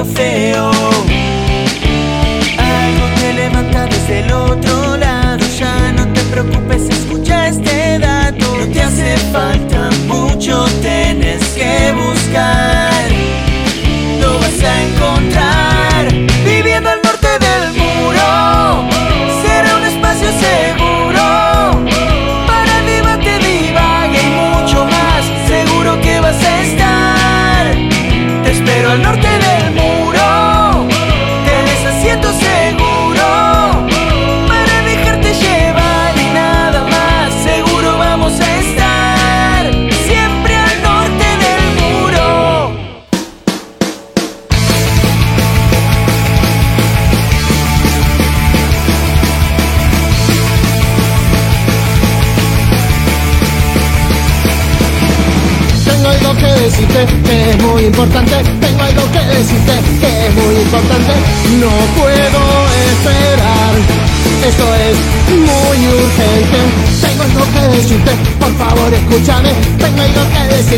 siento feo.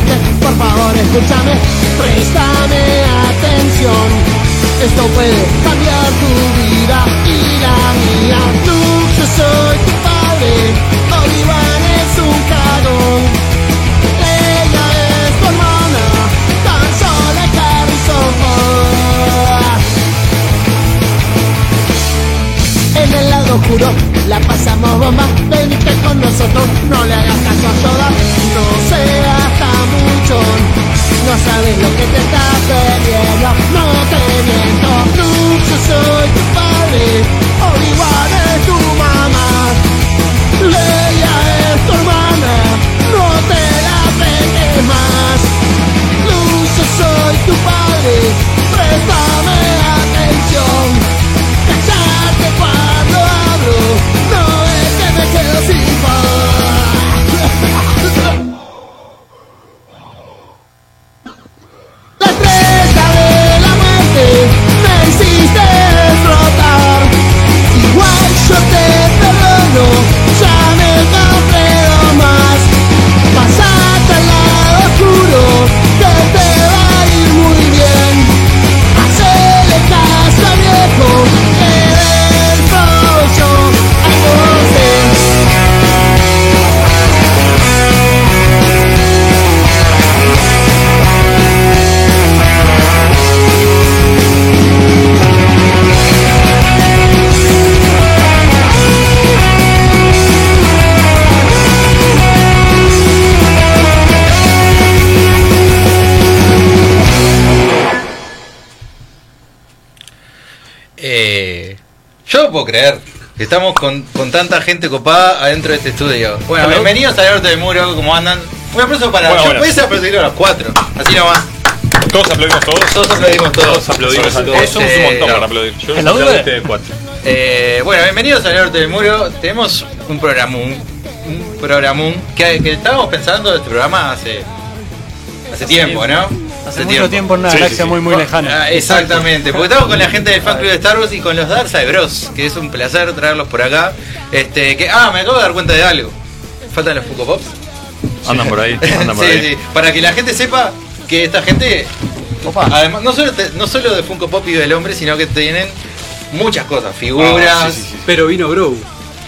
Por favor escúchame. Préstame atención. Esto puede cambiar tu vida y la mía. Luke, yo soy tu padre. Olivan es un cagón. Ella es tu hermana, tan sola Harrison. En el lado oscuro la pasamos bomba, venite con nosotros, no le hagas caso a Yoda, no seas no sabes lo que te estás perdiendo, no te miento, yo soy tu padre, estamos con, con tanta gente copada adentro de este estudio. Bueno, Hello. bienvenidos al Norte del Muro, ¿cómo andan? Un aplauso para. Bueno, yo bueno. pudiese aplaudir a los cuatro, así nomás. Todos aplaudimos todos. Todos aplaudimos todos. Todos aplaudimos a todos. Somos un montón para aplaudir. Yo aplaudí bebé. de cuatro. Eh, bueno, bienvenidos al Norte del Muro. Tenemos un programón. Un programón que, que estábamos pensando en este programa hace. Hace tiempo, ¿no? Hace mucho tiempo en una Sí, galaxia sí, sí. muy muy lejana. Ah, exactamente, porque estamos con la gente del fan club de Star Wars y con los Darkside Bros, que es un placer traerlos por acá. Este, que, ah, me acabo de dar cuenta de algo. Faltan los Funko Pops. Andan por ahí. Andan por Sí, ahí. sí, para que la gente sepa que esta gente, además, no solo, te- no solo de Funko Pop y del hombre, sino que tienen muchas cosas, figuras, Ah, sí, sí, sí. Pero vino Grow.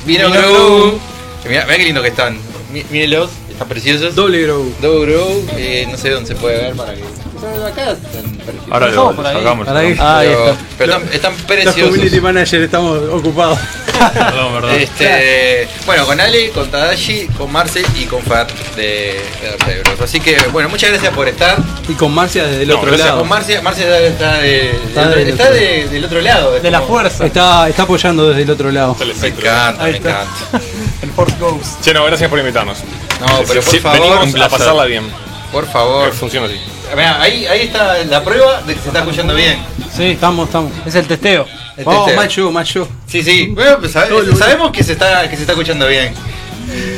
vino Vino. Mirá, mirá qué lindo que están. Mí- Mírenlos, están preciosos. Doble Grow. Double Grogu, eh, no sé dónde se puede ver para que. Acá están preciosos. Ahora lo ahí. sacamos. Ahí. Ah, ahí pero, está. pero están, están Los preciosos. community manager estamos ocupados. Perdón, verdad. Este, bueno, con Ale, con Tadashi, con Marce y con Fer de, de Dark Bros. Así que, bueno, muchas gracias por estar. Y con Marcia desde el No, otro gracias. lado. Con Marce, Marce está, de- Está del- del está otro de- del otro lado. De la fuerza. Está, está apoyando desde el otro lado. El Me encanta, Ahí me está. encanta. El Force Ghost. Che, no, gracias por invitarnos. No, pero por Sí, favor, venimos a pasarla bien. por favor. Funciona así. Mirá, ahí, ahí está la prueba de que se está escuchando bien. Sí, estamos, estamos. Es el testeo. Este, Vamos, este. macho, macho. Sí, sí. Bueno, pues, sabe- sabemos que se está que se está escuchando bien.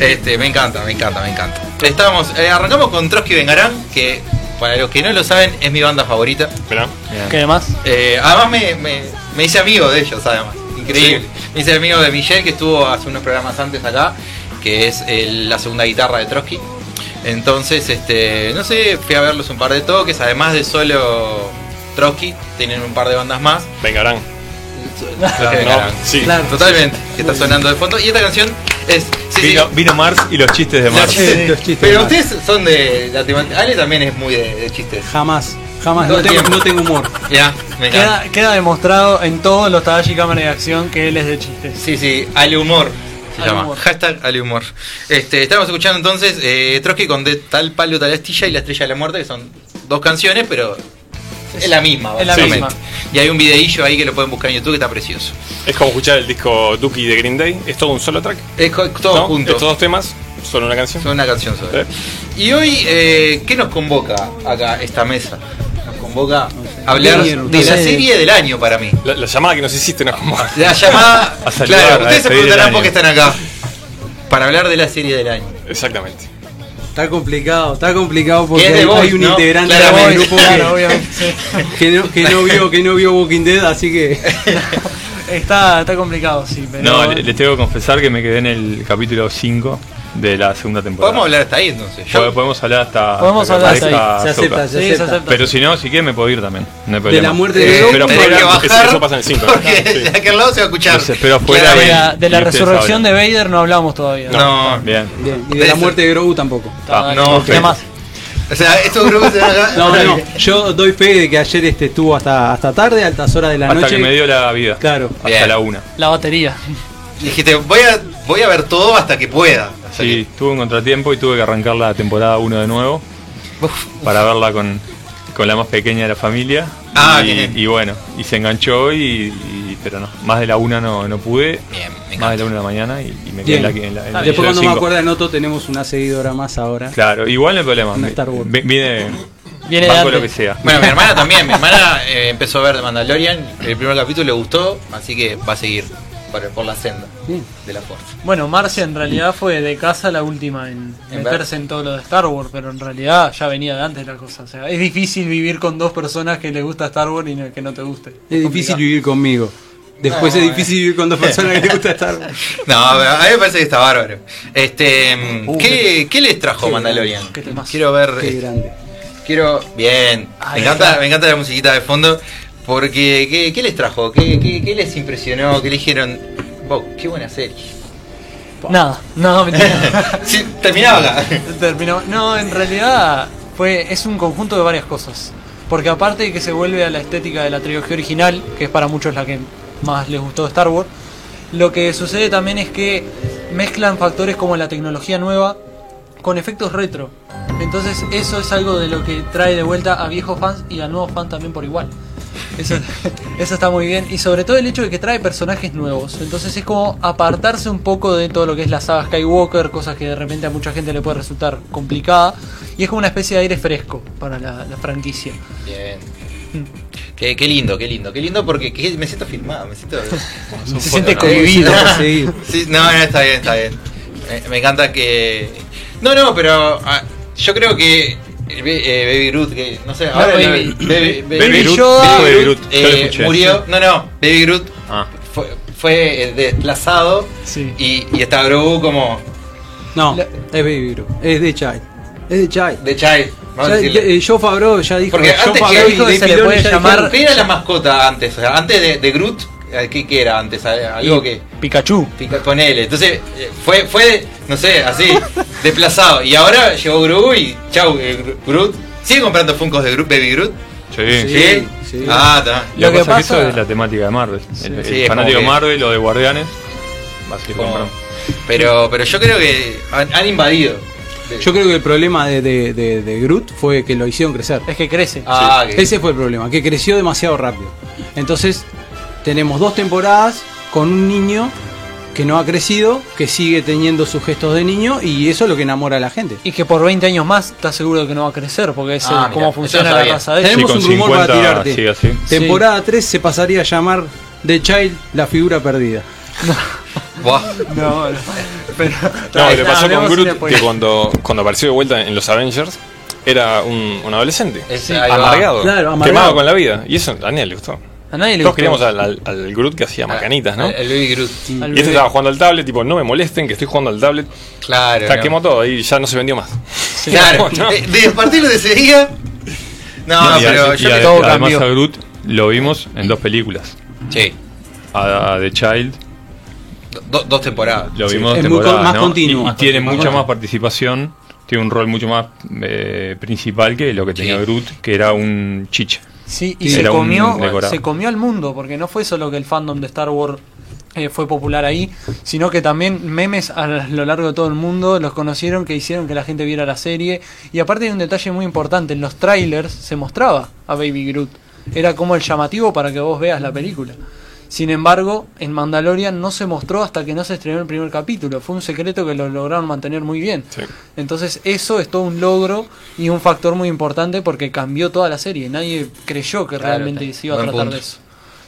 Este, me encanta, me encanta, me encanta. Estamos, eh, arrancamos con Trotsky Vengarán, que para los que no lo saben es mi banda favorita. Mirá. ¿Qué demás? Eh, además me, me, me hice amigo de ellos, además. Increíble. Me hice amigo de Michelle, que estuvo hace unos programas antes acá, que es el- la segunda guitarra de Trotsky. Entonces, este, no sé, fui a verlos un par de toques, además de solo Trotsky, tienen un par de bandas más. Vengarán. Vengarán. Sí. Claro. Totalmente, que está sonando de fondo. Y esta canción es. sí, sí, Vino, Mars y los chistes de los Mars. chistes. los chistes Pero de Mars. ustedes son de la. Ale también es muy de, de chistes. Jamás, jamás, no el tengo, no tengo humor. Ya, me encanta. Queda, queda demostrado en todos los Tadashi Cámara de Acción que él es de chistes. Sí, sí, Ale Humor. Se llama. Humor. Hashtag Ale Humor. Este, estamos escuchando entonces eh, Trotsky con de tal palo, tal astilla y la estrella de la muerte, que son dos canciones, pero es la misma, Es la misma. Y hay un videillo ahí que lo pueden buscar en YouTube que está precioso. Es como escuchar el disco Dookie de Green Day. Es todo un solo track. Es todo ¿no? junto. Estos dos temas, solo una canción. Son una canción. Sí. Y hoy, eh, ¿qué nos convoca acá esta mesa? Nos convoca a hablar de la serie del año para mí. La, la llamada que nos hiciste no. La llamada. A saludar, claro, ustedes se preguntarán por qué están acá. Para hablar de la serie del año. Exactamente. Está complicado, está complicado porque hay, un ¿no? integrante Claramente. del grupo Claro, que, que no, que no vio que no vio Walking Dead, así que Está, está complicado, sí, pero. No, le- les tengo que confesar que me quedé en el capítulo 5 de la segunda temporada. Podemos hablar hasta ahí entonces. Yo, Podemos hablar hasta. Podemos hasta hablar hasta aparezca se acepta, se Sí, se acepta. Pero si no, si quieren me puedo ir también. No hay de la muerte eh, de Pero Grogu, tenés que fuera, bajar eso pasa en el 5. Porque de aquel lado se va a escuchar. Los espero afuera de la, de resurrección de. Vader no hablamos todavía. No. Bien. Bien, y de la muerte de Grogu tampoco. Ah, no, ¿Qué más? O sea, estos grupos se van. No, no, yo doy fe de que ayer este estuvo hasta hasta tarde, altas horas de la Hasta noche. que me dio la vida. Claro. Hasta Bien. la una. La batería. Dijiste, voy a, voy a ver todo hasta que pueda. Sea Sí, tuve un contratiempo y tuve que arrancar la temporada 1 de nuevo uf, para verla con, con la más pequeña de la familia. Ah, y, bien. y bueno, y se enganchó y, y- pero no, más de la una no, no pude. Bien, me más de la una de la mañana y, y me quedé en la, en la- en el Después cuando me acuerdo de Noto tenemos una seguidora más ahora. Claro, igual no hay problema. Viene, Viene de banco lo que sea. Bueno, mi hermana también. Mi hermana eh, empezó a ver The Mandalorian. El primer capítulo le gustó, así que va a seguir por, por la senda Bien. de la fuerza. Bueno, Marcia en realidad fue de casa la última en En meterse en todo lo de Star Wars, pero en realidad ya venía de antes la cosa. O sea, es difícil vivir con dos personas que les gusta Star Wars y no- que no te guste. Es difícil vivir conmigo. Después No, es difícil vivir con dos personas que les gusta estar. No, pero a mí me parece que está bárbaro. Este, mm, Uh, ¿qué, ¿Qué les trajo qué Mandalorian? qué temazo. Quiero ver. Qué eh, grande. Quiero. Bien. Me encanta, me encanta la musiquita de fondo. Porque, ¿qué, qué les trajo? ¿Qué, qué, qué les impresionó? ¿Qué le dijeron? Wow, qué buena serie. Nada, no, mentira. sí, terminaba acá. Terminó. No, en realidad fue es un conjunto de varias cosas. Porque aparte de que se vuelve a la estética de la trilogía original, que es para muchos la que más les gustó de Star Wars, lo que sucede también es que mezclan factores como la tecnología nueva con efectos retro. Entonces eso es algo de lo que trae de vuelta a viejos fans y a nuevos fans también por igual. Eso, eso está muy bien. Y sobre todo el hecho de que trae personajes nuevos. Entonces es como apartarse un poco de todo lo que es la saga Skywalker, cosas que de repente a mucha gente le puede resultar complicada. Y es como una especie de aire fresco para la, la franquicia. Bien. Qué, qué lindo, qué lindo, qué lindo porque que- me siento filmado, me siento. Se siente ¿no? cohibido. Sí. No, no, está bien, está bien. Me, me encanta que. No, no, pero ah, yo creo que. Eh, eh, Baby Groot, que no sé, ahora Baby- Baby, Baby, Baby Groot, eh, escuché. murió. No, no, Baby Groot Ah, fue, fue desplazado Sí. y, y está Grogu como No, La- es Baby Groot. Es de Child. Es de Child. de Child. Eh, Joe Favreau ya dijo. Porque antes que se le puede llamar- ¿Qué era la mascota antes? O sea, antes de, de Groot, ¿qué, qué era antes? Algo que. Pikachu. Pica con él. Entonces eh, fue, fue, no sé, así, desplazado. Y ahora llegó Grogu y chau, eh, Gru- Groot. ¿Sigue comprando Funkos de Groot, Baby Groot? sí. Sí. sí. Ah, está. Lo, que pasa es que eso es la temática de Marvel. El, el Sí, es fanático de que- Marvel o de Guardianes va a seguir comprando. Pero, pero yo creo que han, han invadido. Yo creo que el problema de, de, de, de Groot fue que lo hicieron crecer. Es que crece. Ah, que- Ese fue el problema, que creció demasiado rápido. Entonces, tenemos dos temporadas con un niño que no ha crecido, que sigue teniendo sus gestos de niño y eso es lo que enamora a la gente. Y que por 20 años más estás seguro de que no va a crecer, porque es Ah, mira, cómo funciona la raza de. Tenemos Sí, un rumor para 50 tirarte. así. Temporada 3 se pasaría a llamar The Child, la figura perdida. No, no. Pero, No, le pasó con Groot que cuando, cuando apareció de vuelta en los Avengers era un, un adolescente. Es- amargado, Claro, amargado. quemado con la vida. Y eso a nadie le gustó. A nadie le Todos gustó. queríamos al, al, al Groot que hacía macanitas, ¿no? El, el Baby Groot. Al Y este estaba jugando al tablet, tipo, no me molesten que estoy jugando al tablet. Claro. Ya no. quemó todo y ya no se vendió más. Claro. No. Eh, de- a partir de ese día. No, y, pero y yo todo además cambió. a Groot lo vimos en dos películas. Sí, A, a The Child do- dos temporadas. lo Sí, vimos muy temporadas, más continuo. Y, y Más tiene continuo. mucha Más más participación, tiene un rol mucho más eh, principal que lo que tenía Sí. Groot, que era un chicha. Sí, y Sí, se comió, se comió al mundo, porque no fue solo que el fandom de Star Wars eh, fue popular ahí, sino que también memes a lo largo de todo el mundo los conocieron que hicieron que la gente viera la serie. Y aparte hay un detalle muy importante, en los trailers se mostraba a Baby Groot. Era como el llamativo para que vos veas la película. Sin embargo, en Mandalorian no se mostró hasta que no se estrenó el primer capítulo. Fue un secreto que lo lograron mantener muy bien. Sí. Entonces eso es todo un logro y un factor muy importante porque cambió toda la serie. Nadie creyó que Claro, realmente está. se iba a Buen tratar punto. de eso.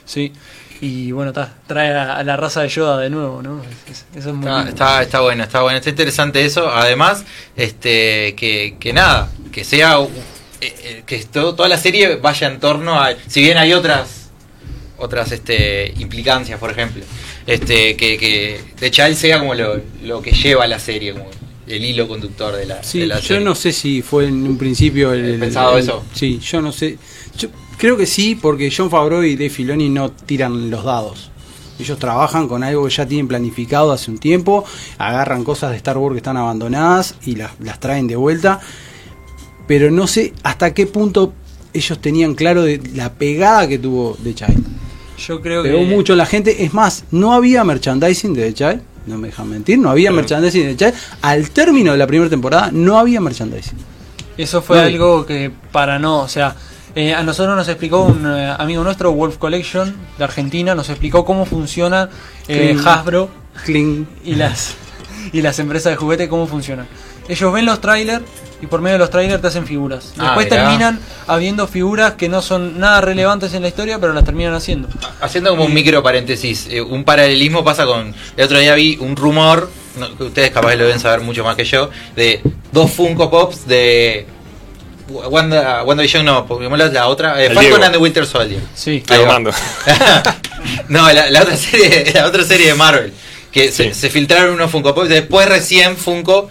Sí. Y bueno, ta, trae a, a la raza de Yoda de nuevo, ¿no? Es- es- eso es muy Está, lindo. está, está bueno, está bueno, está interesante eso. Además, este, que, que nada, que sea, uh, eh, eh, que todo- toda la serie vaya en torno a, si bien hay otras, otras, este, implicancias, por ejemplo, este, que, que The Child sea como lo, lo que lleva la serie, como el hilo conductor de la, Sí, de la yo serie. no sé si fue en un principio el, el- ¿Pensado el- eso? Sí, yo no sé. Yo creo que sí, porque John Favreau y Dave Filoni no tiran los dados. Ellos trabajan con algo que ya tienen planificado hace un tiempo, agarran cosas de Star Wars que están abandonadas y las, las traen de vuelta. Pero no sé hasta qué punto ellos tenían claro de la pegada que tuvo The Child. Yo creo Pegó que mucho la gente. Es más, no había merchandising de The Child. No me dejan mentir, no había merchandising de The Child. Al término de la primera temporada, no había merchandising. eso fue No, algo que para no, o sea, eh, a nosotros nos explicó un eh, amigo nuestro, Wolf Collection, de Argentina, nos explicó cómo funciona eh. Hasbro Cling. y las y las empresas de juguete cómo funcionan. Ellos ven los trailers y por medio de los trailers te hacen figuras. Ah, Después terminan habiendo figuras que no son nada relevantes en la historia, pero las terminan haciendo. Haciendo como un micro paréntesis, eh, un paralelismo pasa con. El otro día vi un rumor, no, que ustedes capaz lo deben saber mucho más que yo, de dos Funko Pops de. Wanda, WandaVision no, porque la, la otra. eh, Falcon Diego. and the Winter Soldier. Sí. Armando. no, la, la otra serie, la otra serie de Marvel. Que se filtraron unos Funko Pops, después recién Funko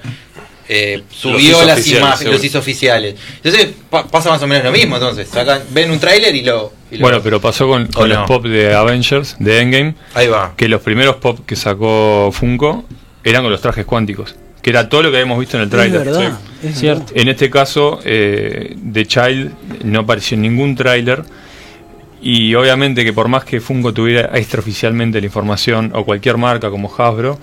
eh, subió las imágenes, seguro. los hizo oficiales. Entonces pa- pasa más o menos lo mismo, entonces. Sacan, ven un tráiler y lo, y lo- Bueno, pero pasó con, con ¿O los no? pop de Avengers, de Endgame, Ahí va. que los primeros pop que sacó Funko eran con los trajes cuánticos, que era todo lo que habíamos visto en el Es verdad. Es Cierto. En este caso, eh, The Child no apareció en ningún tráiler. Y obviamente que por más que Funko tuviera extraoficialmente la información, o cualquier marca como Hasbro,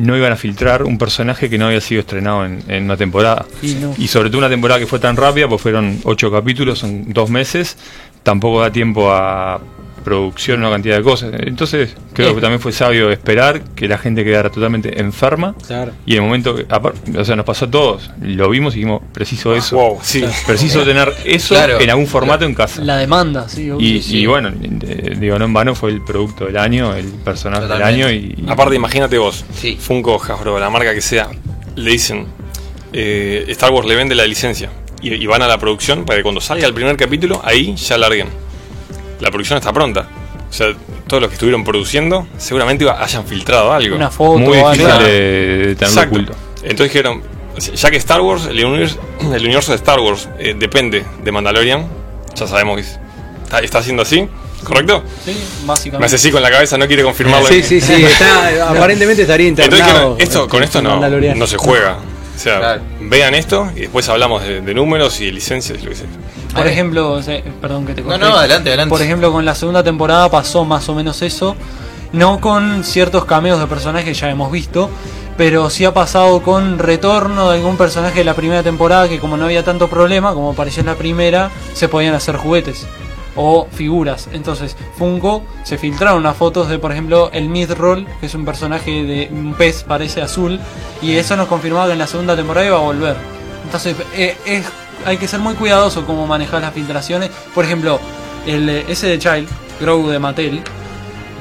no iban a filtrar un personaje que no había sido estrenado en, en una temporada. Y no. Y sobre todo una temporada que fue tan rápida, pues fueron ocho capítulos en dos meses, tampoco da tiempo a producción, una cantidad de cosas. Entonces creo Eh. que también fue sabio esperar que la gente quedara totalmente enferma. Claro. Y en el momento que, o sea, nos pasó a todos, lo vimos y dijimos, preciso eso. Wow, sí. Preciso tener eso Claro. en algún formato en casa. La demanda, sí. obvio. y, sí. y bueno, eh, digo, no en vano fue el producto del año, el personaje del año. Y, Aparte, imagínate vos, Sí. Funko, Hasbro, la marca que sea, le dicen, eh, Star Wars le vende la licencia y, y van a la producción para que cuando salga el primer capítulo, ahí ya larguen. La producción está pronta. O sea, todos los que estuvieron produciendo seguramente iba- hayan filtrado algo. Una foto muy difícil algo. de, de tenerlo oculto. Entonces dijeron, ya que Star Wars, el universo, el universo de Star Wars eh, depende de Mandalorian, ya sabemos que está, está haciendo así, ¿correcto? Sí, Me básicamente. hace así con la cabeza, no quiere confirmarlo. Sí, sí, sí. Está, aparentemente estaría Entonces internado. dijeron, esto, con esto no, Mandalorian. no se juega. O sea, Claro. vean esto y después hablamos de, de números y de licencias y lo que sea. Por Ahí. ejemplo, o sea, perdón que te No, corté. no, adelante, adelante. Por ejemplo, con la segunda temporada pasó más o menos eso. No con ciertos cameos de personajes que ya hemos visto, pero sí ha pasado con retorno de algún personaje de la primera temporada que como no había tanto problema, como apareció en la primera, se podían hacer juguetes o figuras. Entonces, Funko se filtraron unas fotos de, por ejemplo, el Midroll, que es un personaje de un pez, parece azul, y eso nos confirmaba que en la segunda temporada iba a volver. Entonces, eh, es, hay que ser muy cuidadoso cómo manejar las filtraciones. Por ejemplo, el eh, ese de Child, Grow de Mattel,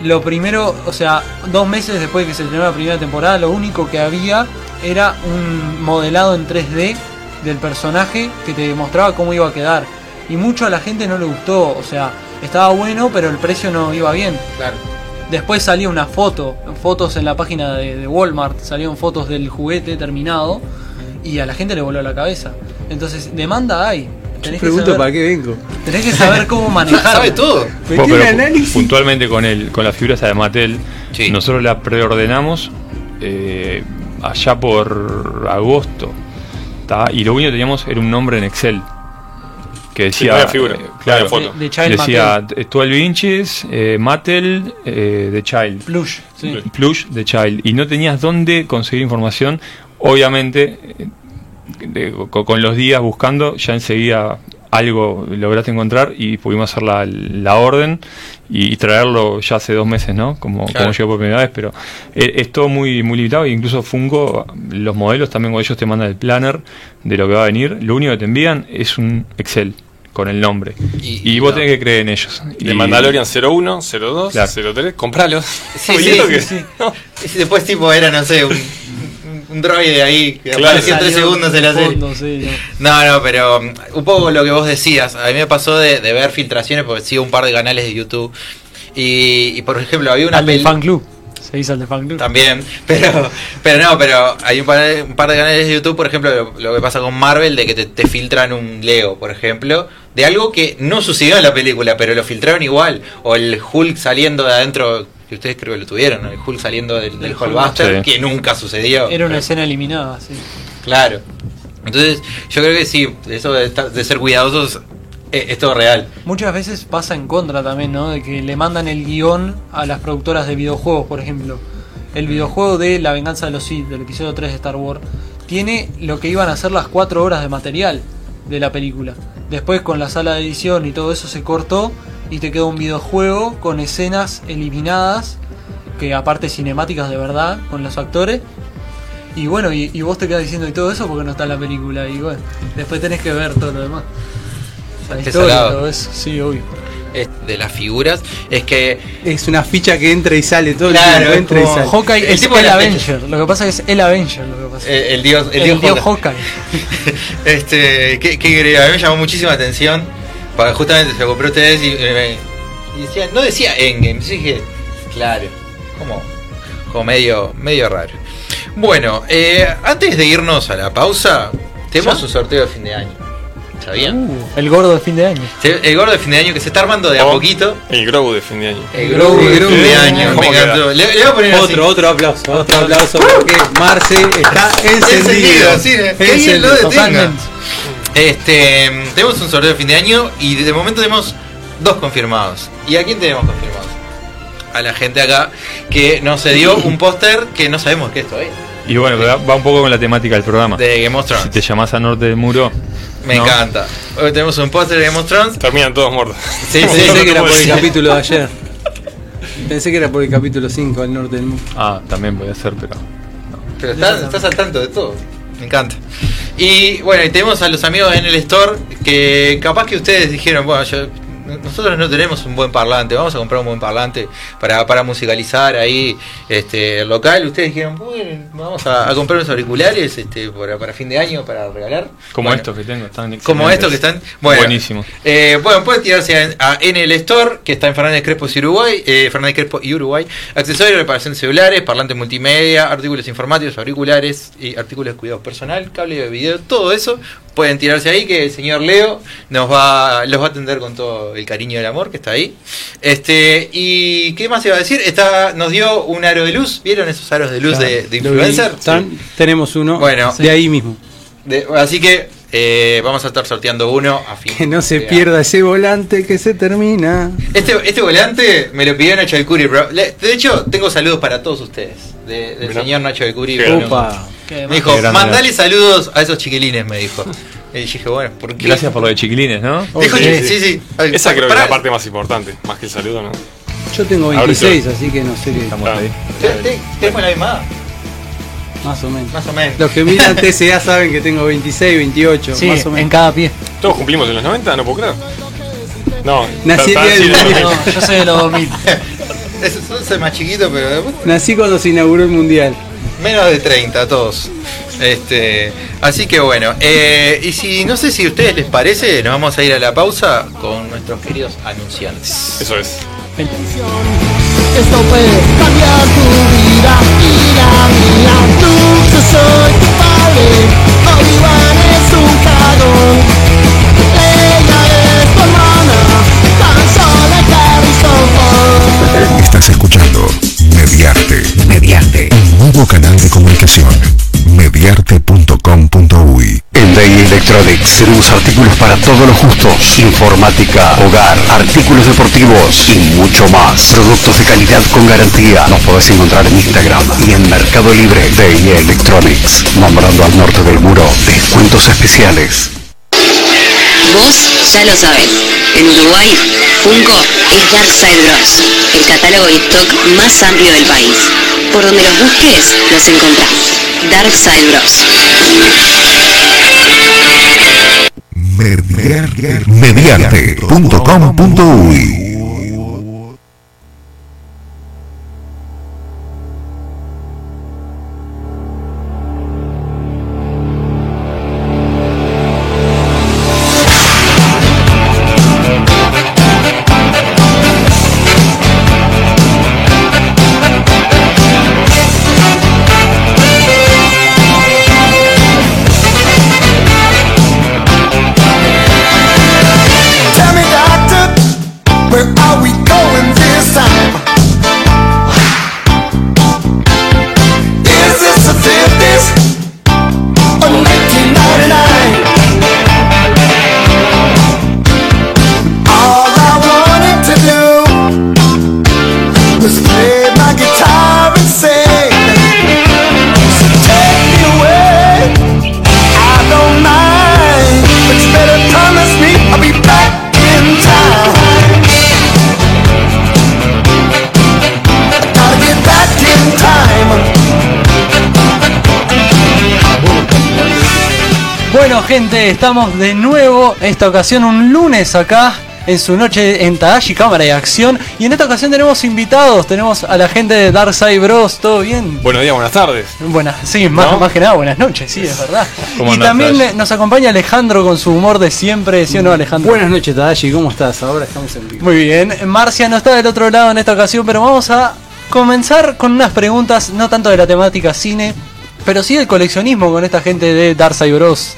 lo primero, o sea, dos meses después de que se estrenó la primera temporada, lo único que había era un modelado en 3D del personaje que te mostraba cómo iba a quedar. Y mucho a la gente no le gustó, o sea, estaba bueno, pero el precio no iba bien. Claro. Después salía una foto, fotos en la página de, de Walmart, salieron fotos del juguete terminado y a la gente le voló la cabeza. Entonces, demanda hay. tenés que Pregunto saber, para qué vengo. tenés que saber cómo manejar. Sabe todo. Pero análisis. puntualmente con el, con las figuras de Mattel, Sí. nosotros la preordenamos eh, allá por agosto. ¿tá? Y lo único que teníamos era un nombre en Excel. Que Sí, decía. no había figura, eh, no claro, había foto. De, de Child decía Mattel. 12 inches, eh, Mattel, eh, The Child. Plush. Sí. Plush de Child y no tenías dónde conseguir información, obviamente de- con, los días buscando ya enseguida algo lograste encontrar y pudimos hacer la, la orden y, traerlo ya hace dos meses, ¿no? Como, Claro. como llegó por primera vez, pero eh, es todo muy, muy limitado e incluso Funko, los modelos también cuando ellos te mandan el planner de lo que va a venir, lo único que te envían es un Excel con el nombre Y- y, y vos no. tenés que creer en ellos. De Y- Mandalorian 01, 02, Claro. 03, compralos. Sí, sí, lo sí, que- sí. no. Y después tipo era, no sé, un, un- droide ahí que Claro. apareció tres segundos en la serie. fondo, sí, no. No, no, pero um, un poco lo que vos decías. A mí me pasó de, de ver filtraciones porque sigo un par de canales de YouTube. Y, y, por ejemplo, había una Al del fan club. Se dice al del fan club. También, pero, pero no, pero hay un par, de, un par de canales de YouTube, por ejemplo, lo, lo que pasa con Marvel, de que te, te filtran un Lego, por ejemplo, de algo que no sucedió en la película, pero lo filtraron igual. O el Hulk saliendo de adentro, que ustedes creo que lo tuvieron, ¿no? el Hulk saliendo del, del Hulkbuster, Sí. que nunca sucedió. Era una escena eliminada, sí. Claro. Entonces, yo creo que sí, eso de, estar- de ser cuidadosos eh, es, todo real. Muchas veces pasa en contra también, ¿no? De que le mandan el guion a las productoras de videojuegos, por ejemplo. El videojuego de La venganza de los Sith, del episodio 3 de Star Wars, tiene lo que iban a ser las 4 horas de material de la película. Después con la sala de edición y todo eso se cortó y te quedó un videojuego con escenas eliminadas, que aparte cinemáticas de verdad, con los actores. Y bueno, y, y vos te quedas diciendo y todo eso porque no está en la película. Y bueno, después tenés que ver todo lo demás. La Qué historia, todo eso, sí, obvio. Es de las figuras, es que Es una ficha que entra y sale todo Claro, el tiempo. es Entra y como- sale. Hawkeye El es tipo de el la Avenger. Lo que pasa es el Avenger. Lo que pasa. eh, el dios, el, el, dios, dios Hawkeye. Este, que, a mí me llamó muchísima atención, porque justamente se lo compré a ustedes y, eh, y decía, no decía Endgame, dije, claro, como, como medio, medio raro. Bueno, eh, antes de irnos a la pausa, tenemos ¿Ya? un sorteo de fin de año. ¿Sabían? Uh, el gordo de fin de año. El gordo de fin de año que se está armando de a O poquito. El Grogu de fin de año. El Grogu de fin de año. Le, le voy a poner así. Otro, otro aplauso, otro aplauso porque Marce está encendido. Encendido, sí, que alguien lo detenga. Totalmente. Este, tenemos un sorteo de fin de año y de momento tenemos dos confirmados. ¿Y a quién tenemos confirmados? A la gente acá que nos dio un póster que no sabemos qué es todavía. Y bueno, va un poco con la temática del programa. De Game of Thrones. Si te llamás a Norte del Muro, Me ¿no? encanta. Hoy tenemos un póster de Game of Thrones. Terminan todos muertos. Sí, sí, Pensé que era por el capítulo de ayer. Pensé que era por el capítulo 5 del norte del mundo. Ah, también podía ser, pero. Pero estás, estás al tanto de todo. Me encanta. Y bueno, y tenemos a los amigos en el store que capaz que ustedes dijeron, bueno, yo- nosotros no tenemos un buen parlante, vamos a comprar un buen parlante para, para musicalizar ahí este, el local. Ustedes dijeron, bueno, vamos a, a comprar unos auriculares este, para, para fin de año, para regalar. Como Bueno, estos que tengo, están Como estos que están. Bueno, Buenísimos. eh, bueno, pueden tirarse en, a- en el store que está en Fernández Crespo y Uruguay. Eh, Fernández Crespo y Uruguay. Accesorios, reparación de celulares, parlantes multimedia, artículos informáticos, auriculares y artículos de cuidado personal, cable de video, todo eso. Pueden tirarse ahí que el señor Leo nos va, los va a atender con todo el cariño y el amor que está ahí. Este, y qué más iba a decir, está, nos dio un aro de luz, ¿vieron esos aros de luz de, de influencer? Están- Tenemos uno Bueno. de ahí mismo. De- así que eh, vamos a estar sorteando uno a fin. Que no se de pierda ese volante que se termina. Este, este volante me lo pidió Nacho del Curi, bro. Le- De hecho, tengo saludos para todos ustedes. de- del Mirá. señor Nacho del Curi. Me dijo, mandale saludos a esos chiquilines, me dijo. Y dije, bueno, ¿por qué? Gracias por lo de chiquilines, ¿no? Dijo, Sí, sí, sí. Esa creo que es la parte más importante, más que el saludo, ¿no? Yo tengo Ahora 26, así que no sé qué. Estamos Ah. ahí. Te- te- Tenemos la misma, Más o menos. más o menos. Los que miran TCA saben que tengo 26, 28, Sí, más o en menos. cada pie. ¿Todos cumplimos en los 90? No puedo creer. No, Nací el día del mundial. ¿no? Yo soy de los 2000. Eso eso es más chiquito, pero después Nací cuando se inauguró el mundial. menos de 30 todos. Este, así que bueno, eh, y si no sé si a ustedes les parece, nos vamos a ir a la pausa con nuestros queridos anunciantes. Eso es. Esto puede cambiar tu soy tu padre, Obi-Wan es un cagón. Leia es tu hermana, tan sola Harrison Ford. Estás escuchando Mediarte, Mediarte, un nuevo canal de comunicación Mediarte.com.uy En Day Electronics tenemos artículos para todos los gustos, informática, hogar, artículos deportivos y mucho más. Productos de calidad con garantía. Nos podés encontrar en Instagram y en Mercado Libre. Day Electronics, nombrando al norte del muro, descuentos especiales. Vos ya lo sabés. En Uruguay, Funko es Darkside Bros. El catálogo y stock más amplio del país. Por donde los busques, los encontrás. Darkside Bros. Mediarte. Mediarte.com.uy estamos de nuevo, esta ocasión un lunes acá en su noche en Tadashi Cámara de Acción. Y en esta ocasión tenemos invitados, tenemos a la gente de Darkside Bros, ¿todo bien? Buenos días, buenas tardes. Buenas, sí, más, ¿No? más que nada, buenas noches, sí, es verdad. ¿Cómo Y andás, también nos acompaña Alejandro con su humor de siempre, ¿sí o no, Alejandro? Buenas noches, Tadashi, ¿cómo estás? Ahora estamos en vivo. Muy bien, Marcia no está del otro lado en esta ocasión, pero vamos a comenzar con unas preguntas, no tanto de la temática cine, pero sí del coleccionismo con esta gente de Darkside Bros.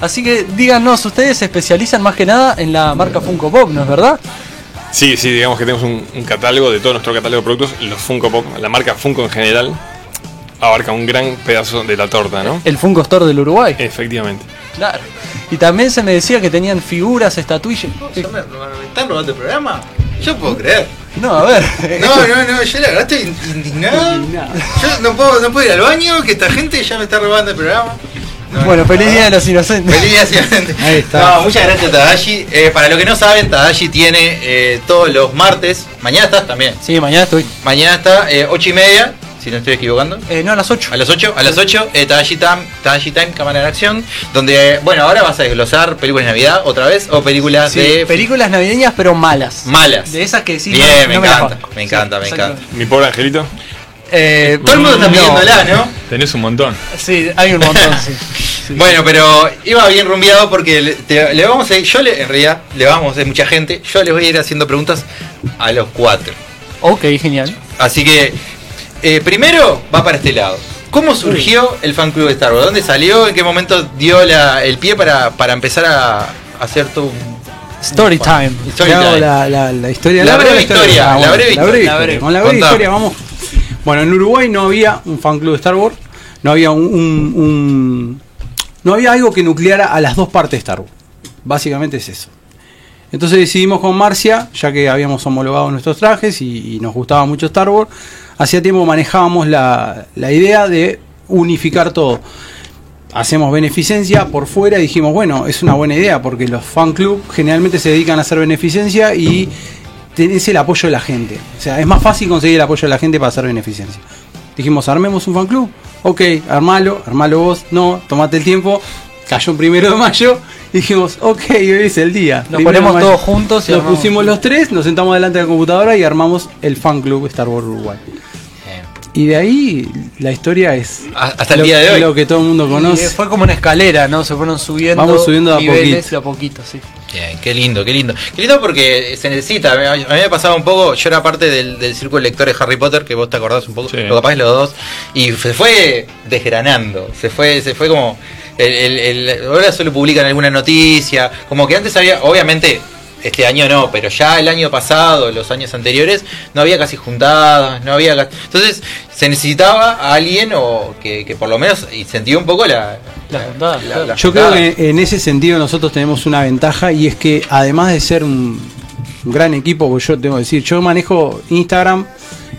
Así que díganos, ustedes se especializan más que nada en la marca Funko Pop, ¿no es verdad? Sí, sí, digamos que tenemos un, un catálogo de todo nuestro catálogo de productos. Los Funko Pop, la marca Funko en general, abarca un gran pedazo de la torta, ¿no? El Funko Store del Uruguay. Efectivamente. Claro. Y también se me decía que tenían figuras, estatuillas. ¿Están robando el programa? Yo puedo creer. No, a ver. No, no, no, yo la verdad estoy indignado. Yo no puedo, no puedo ir al baño, que esta gente ya me está robando el programa. No, Bueno, no, feliz día de los inocentes. Feliz día inocente. Ahí está. No, muchas gracias Tadashi. Eh, para los que no saben, Tadashi tiene eh, todos los martes. Mañana estás también. Sí, mañana estoy. Mañana está eh, 8 y media, si no estoy equivocando. Eh, no, a las 8. A las 8, a las 8, eh, Tadashi Time, Tadashi Time, cámara en acción. Donde, bueno, ahora vas a desglosar películas de Navidad otra vez o películas Sí, de películas navideñas, pero malas. malas. De esas que sí. Bien, no- me no las encanta, me encanta, me encanta. Mi pobre angelito. Eh, Todo el mundo está pidiéndola, ¿no? Tenés un montón. Sí, hay un montón, sí. Sí. Bueno, pero iba bien rumbeado porque le, te- le vamos a ir, yo le, en realidad, le vamos, hay mucha gente, yo les voy a ir haciendo preguntas a los cuatro. Ok, genial. Así que, eh, primero va para este lado. ¿Cómo surgió el fan club de Star Wars? ¿Dónde salió? ¿En qué momento dio la- el pie para, para empezar a hacer tu Story time. story la, la- la historia La breve historia, Ah, la breve historia. La breve. Con la breve historia vamos. Bueno, en Uruguay no había un fan club de Star Wars, no había un, no había algo que nucleara a las dos partes de Star Wars. Básicamente es eso. Entonces decidimos con Marcia, ya que habíamos homologado nuestros trajes y, y nos gustaba mucho Star Wars, hacía tiempo manejábamos la, la idea de unificar todo. Hacemos beneficencia por fuera y dijimos, bueno, es una buena idea porque los fan club generalmente se dedican a hacer beneficencia y tenés el apoyo de la gente. O sea, es más fácil conseguir el apoyo de la gente para hacer beneficencia. Dijimos, armemos un fan club. Ok, armalo, armalo vos. No, tomate el tiempo. Cayó un primero de mayo. Y dijimos, ok, hoy es el día. Nos ponemos todos juntos y Nos armamos. pusimos los tres, nos sentamos delante de la computadora y armamos el fan club Star Wars Uruguay. Y de ahí la historia es A- Hasta el lo, día de hoy. lo que todo el mundo Y conoce. fue como una escalera, ¿no? Se fueron subiendo. Vamos subiendo de a niveles poquito. de a poquito, sí. Bien, qué lindo, qué lindo. Qué lindo porque se necesita. A mí me pasaba un poco, yo era parte del, del círculo de lectores Harry Potter, que vos te acordás un poco, Sí. lo capaz los dos, y se fue desgranando, se fue, se fue como. El, el- el- ahora solo publican alguna noticia, como que antes había, obviamente, este año no, pero ya el año pasado, los años anteriores, no había casi juntadas, no había casi- Entonces se necesitaba a alguien o que, que por lo menos incentive un poco la, Las juntadas, la- claro. la Yo creo que en ese sentido nosotros tenemos una ventaja y es que además de ser un, un gran equipo, pues yo tengo que decir, yo manejo Instagram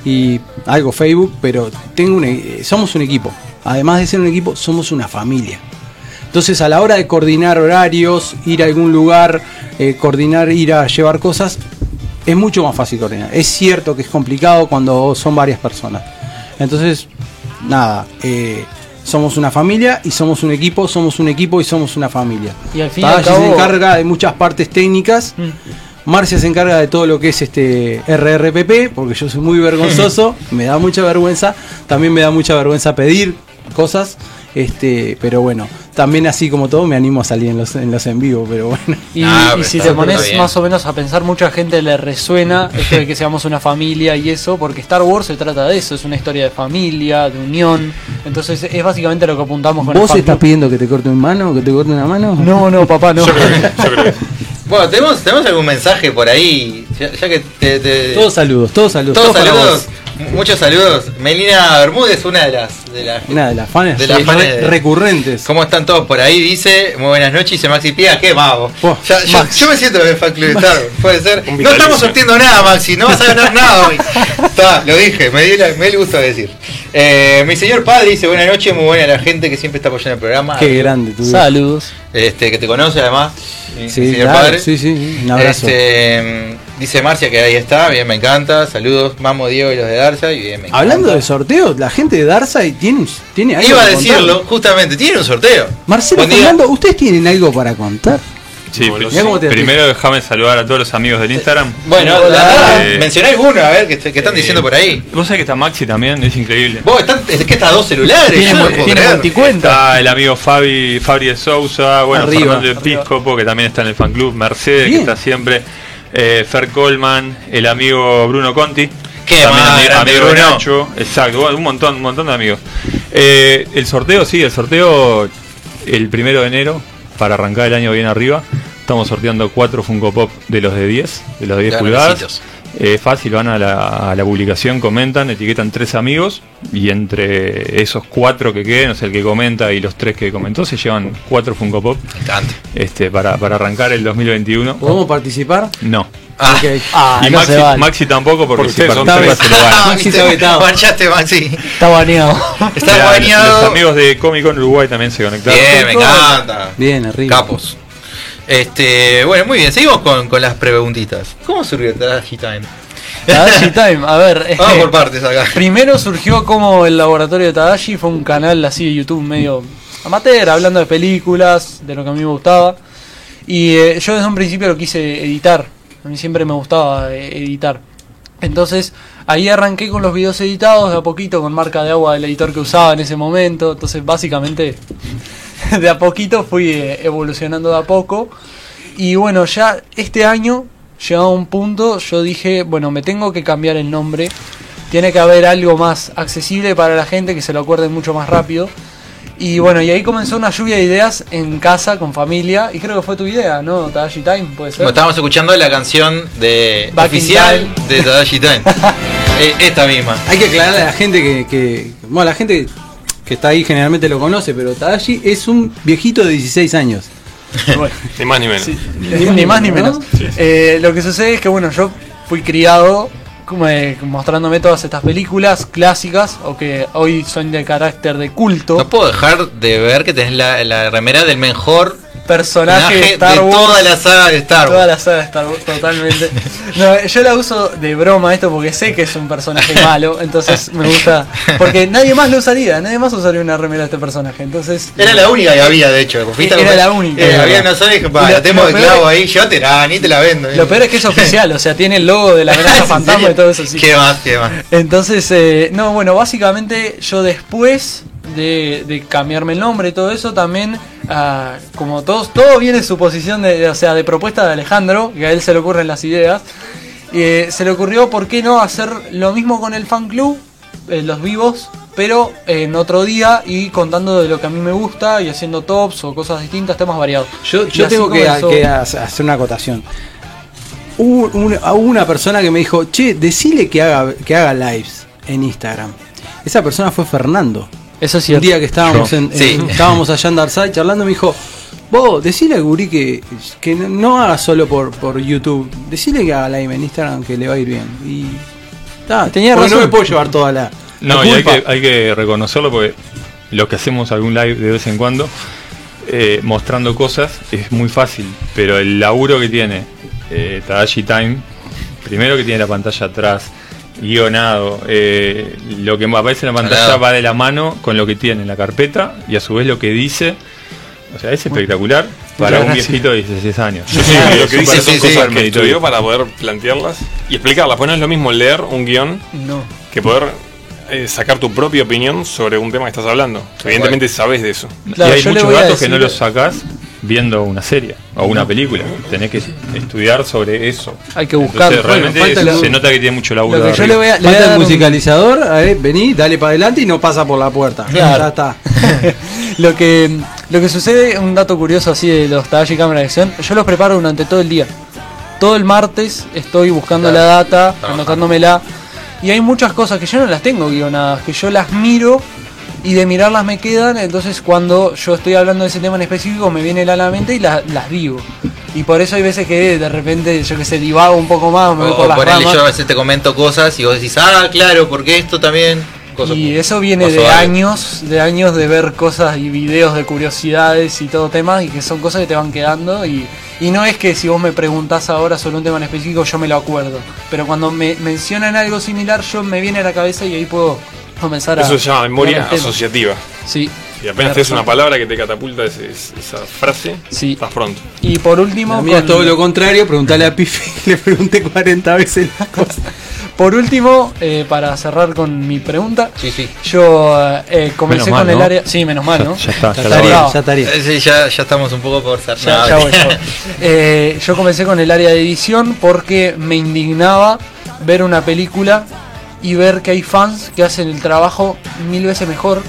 y algo Facebook, pero tengo un, e- somos un equipo. Además de ser un equipo, somos una familia. Entonces a la hora de coordinar horarios, ir a algún lugar, eh, coordinar, ir a llevar cosas, es mucho más fácil coordinar. Es cierto que es complicado cuando son varias personas. Entonces, nada, eh, somos una familia y somos un equipo, somos un equipo y somos una familia. Y al fin y al Tadashi se encarga de muchas partes técnicas. Marcia se encarga de todo lo que es este RRPP, porque yo soy muy vergonzoso, me da mucha vergüenza, también me da mucha vergüenza pedir cosas, este, pero bueno, también así como todo me animo a salir en los en los en vivo, pero bueno. Y, Ah, si te pones más o menos a pensar, mucha gente le resuena esto de que seamos una familia y eso, porque Star Wars se trata de eso, es una historia de familia, de unión. Entonces es básicamente lo que apuntamos con el ¿Vos estás pidiendo que te corte una mano, que te corte una mano? No, no, papá, no. Yo creo que, yo creo que- Bueno, ¿tenemos, tenemos algún mensaje por ahí, ya, ya que te, te- Todos saludos, todos saludos. todos saludos, vos. Muchos saludos. Melina Bermúdez, una de las de las Una de las fans, De las re- de- recurrentes. ¿Cómo están todos por ahí? Dice, muy buenas noches, dice Maxi Pía, qué mago. Oh, Ya- yo, Max. yo me siento en el fan club de Star puede ser. No estamos sortiendo nada, Maxi, no vas a ganar nada hoy. Está, lo dije, me, dio la- me dio el gusto de decir. Eh, mi señor padre dice, buenas noches, muy buena la gente que siempre está apoyando el programa. Qué grande viejo. Saludos. Este, que te conoce además. mi- mi Sí, señor claro, padre. sí, sí, un abrazo. Este, dice Marcia que ahí está, bien, me encanta. Saludos, Mamo, Diego y los de Darza. Y bien, me Hablando de sorteos, la gente de Darza tiene, tiene algo Iba a decirlo, contar. justamente, tiene un sorteo. Marcelo. Fernando, ¿ustedes tienen algo para contar? Sí, No, primero déjame saludar a todos los amigos del Instagram. Bueno, Eh, mencioná alguno, a ver, que, que están Eh, diciendo por ahí. Vos sabés que está Maxi también, es increíble. Vos, están, es que está dos celulares, Tiene, multicuenta. Está el amigo Fabi, Fabri de Sousa, bueno, Arriba. Fernando Episcopo, que también está en el fan club, Mercedes, Bien. que está siempre, eh, Fer Colman, el amigo Bruno Conti. Qué también más amigo. Nacho, exacto, un montón, un montón de amigos. Eh, el sorteo, sí, el sorteo el primero de enero, para arrancar el año bien arriba. Estamos sorteando cuatro Funko Pop de los de 10, de los de 10 Ya, pulgadas. Eh, fácil, van a la, a la publicación, comentan, etiquetan tres amigos y entre esos cuatro que queden, o sea, el que comenta y los tres que comentó, se llevan cuatro Funko Pop este, para, para arrancar el 2021. ¿Podemos participar? No. Ah, Ok. Ah, y no Maxi. Maxi tampoco, porque Porque si ustedes son tres. se lo gana. Maxi viste, está vetado. Marchaste, Maxi. Está baneado. Está bañado. Los amigos de Comic Con Uruguay también se conectaron. Bien, me encanta. Bien, arriba. Capos. Este, bueno, muy bien, seguimos con, con las preguntitas. ¿Cómo surgió Tadashi Time? Tadashi Time, a ver. Vamos por partes acá. Primero surgió como el laboratorio de Tadashi, fue un canal así de YouTube medio amateur, hablando de películas, de lo que a mí me gustaba. Y eh, yo desde un principio lo quise editar, a mí siempre me gustaba eh, editar. Entonces ahí arranqué con los videos editados de a poquito, con marca de agua del editor que usaba en ese momento. Entonces básicamente de a poquito fui eh, evolucionando de a poco. Y bueno, ya este año, llegado a un punto, yo dije, bueno, me tengo que cambiar el nombre. Tiene que haber algo más accesible para la gente, que se lo acuerden mucho más rápido. Y bueno, y ahí comenzó una lluvia de ideas en casa, con familia. Y creo que fue tu idea, ¿no? Tadashi Time, puede ser. Bueno, estábamos escuchando la canción de Back oficial de Tadashi Time. Eh, Esta misma. Hay que aclararle a la gente que, que- Bueno, la gente que está ahí generalmente lo conoce, pero Tadashi es un viejito de 16 años. Bueno. Ni más ni menos. Sí, ni, ni más ni menos. Eh, lo que sucede es que, bueno, yo fui criado como, eh, mostrándome todas estas películas clásicas o que hoy son de carácter de culto. No puedo dejar de ver que tenés la, la remera del mejor personaje de Star de Wars. toda la saga de Star Toda Wars. la saga de Star Wars, totalmente. No, yo la uso de broma esto porque sé que es un personaje malo, entonces me gusta. Porque nadie más lo usaría, nadie más usaría una remera de este personaje. Entonces. Era la única que había, de hecho. Era la única. Eh, había una sola lo- la tengo de clavo ahí, llévatela, ni te la vendo. Lo peor es que es oficial, o sea, tiene el logo de la ¿En fantasma y todo eso. Sí. ¿Qué más? ¿Qué más? Entonces, eh, no, bueno, básicamente yo después de, de cambiarme el nombre y todo eso, también, ah, como todos, todo viene su posición, de, de- o sea, de propuesta de Alejandro, que a él se le ocurren las ideas, eh, se le ocurrió, ¿por qué no hacer lo mismo con el fan club, eh, los vivos, pero en otro día y contando de lo que a mí me gusta y haciendo tops o cosas distintas, temas variados. Yo, yo tengo que, hacer una acotación. hubo una, hubo una persona que me dijo, che, decile que haga, que haga lives en Instagram. Esa persona fue Fernando. Eso es Un día que estábamos, en, en- Sí. estábamos allá en Darside charlando, me dijo, vos, decile al gurí que, que no- haga solo por, por YouTube, decile que haga live en Instagram que le va a ir bien. Y ta, Tenía porque no razón. me puedo llevar toda la, la No, y hay que, hay que reconocerlo porque los que hacemos algún live de vez en cuando, eh, mostrando cosas, es muy fácil. Pero el laburo que tiene eh, Tadashi Time, primero que tiene la pantalla atrás, guionado, eh, lo que aparece en la pantalla Claro. va de la mano con lo que tiene en la carpeta y a su vez lo que dice. O sea, es espectacular para un gracias. viejito de 16 años. Yo siento que lo que dice Sí, son sí, cosas sí. que estudió para poder plantearlas y explicarlas. Pues no es lo mismo leer un guion No. que poder eh, sacar tu propia opinión sobre un tema que estás hablando. Evidentemente sabes de eso. Claro, y hay muchos datos que no los sacás viendo una serie o una película. Tenés que estudiar sobre eso. Hay que buscar. Entonces, realmente falta se, nota que tiene mucho laburo. Lo que de yo le voy a, le voy a Falta dar el un- musicalizador, a ver, vení, dale para adelante y no pasa por la puerta. Claro. Ya está. lo que lo que sucede, un dato curioso así de los Tadashi Cámara de Acción, yo los preparo durante todo el día. Todo el martes estoy buscando Claro. la data, anotándomela. Y hay muchas cosas que yo no las tengo guionadas, que yo las miro y de mirarlas me quedan. Entonces, cuando yo estoy hablando de ese tema en específico, me viene a la mente y la- las digo. Y por eso hay veces que de repente, yo que sé, divago un poco más, me voy O, por las ponele, ramas. yo a veces te comento cosas y vos decís, ah, claro, porque esto también. Cosas Y eso viene de años, de años de ver cosas y videos de curiosidades y todo temas y que son cosas que te van quedando y, y no es que si vos me preguntás ahora sobre un tema en específico yo me lo acuerdo, pero cuando me mencionan algo similar yo me viene a la cabeza y ahí puedo comenzar a... Eso se llama memoria asociativa. Sí. Y apenas es una palabra que te catapulta ese- esa frase, Sí. estás pronto. Y por último... Con- todo lo contrario, preguntale a Pifi, le pregunté 40 veces las cosas. Por último, eh, para cerrar con mi pregunta, Sí, sí. yo eh, comencé Menos mal, con el ¿no? área... Sí, menos mal, ¿no? Ya está, Ya estaría, ya estaría. Eh, sí, ya, ya estamos un poco por ser. Ya, no, ya voy, ya voy. Eh, yo comencé con el área de edición porque me indignaba ver una película y ver que hay fans que hacen el trabajo mil veces mejor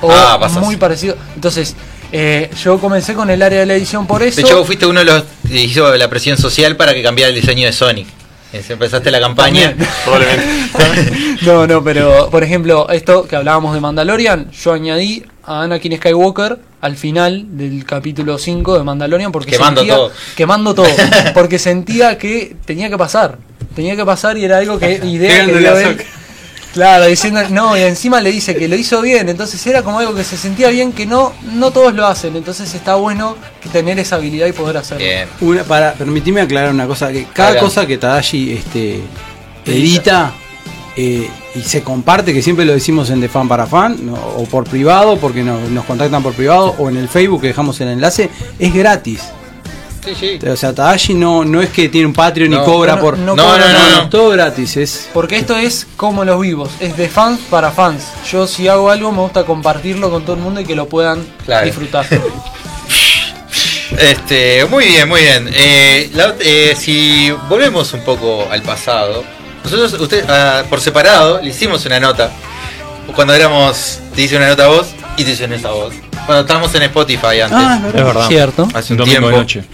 o Ah, muy parecido. Entonces, eh, yo comencé con el área de la edición por eso. De hecho, vos fuiste uno de los que hizo la presión social para que cambiara el diseño de Sonic. Eh, Empezaste la campaña. Probablemente. no, no, pero por ejemplo, esto que hablábamos de Mandalorian, yo añadí a Anakin Skywalker al final del capítulo 5 de Mandalorian porque Quemando sentía, todo. quemando todo, porque sentía que tenía que pasar, tenía que pasar y era algo que idea que dio él. Claro, diciendo, no, y encima le dice que lo hizo bien, entonces era como algo que se sentía bien que no no todos lo hacen, entonces está bueno tener esa habilidad y poder hacerlo. Bien. Una, para, permitime aclarar una cosa, que cada cosa que Tadashi este, edita eh, y se comparte, que siempre lo decimos en De Fan para Fan, no, o por privado, porque no- nos contactan por privado, o en el Facebook que dejamos el enlace, es gratis. Sí, sí. O sea, Tadashi no, no es que tiene un Patreon No, y cobra no, por... no No, cobra no, no, no. Todo gratis, es... Porque esto es como los vivos, es de fans para fans. Yo si hago algo me gusta compartirlo con todo el mundo y que lo puedan Claro. disfrutar. Este, muy bien, muy bien. Eh, la eh, si volvemos un poco al pasado, nosotros, usted, ah, por separado, le hicimos una nota. Cuando éramos, te hice una nota a vos y te hice una nota a vos. Cuando estábamos en Spotify antes. Ah, es verdad. verdad. Cierto. Hace Un un domingo tiempo. de noche.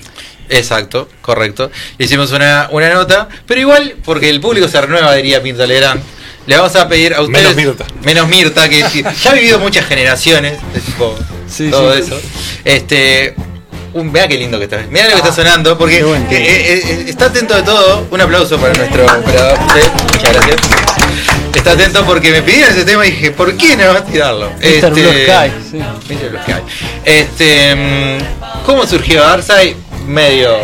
Exacto, correcto. Hicimos una, una nota, pero igual, porque el público se renueva, diría Pinto Legrand, le vamos a pedir a ustedes. Menos Mirta. Menos Mirta, que ya ha vivido muchas generaciones, de tipo, Sí, todo sí. eso. Este. Un, vea qué lindo que está. Mira lo que está sonando, porque bueno. que, eh, eh, está atento de todo. Un aplauso para nuestro operador. Muchas gracias. Está atento porque me pidieron ese tema y dije, ¿por qué no vas a tirarlo? Mr. Blue Sky, sí. Mr. Blue Sky. Este, mm, ¿Cómo surgió Arsai? Medio,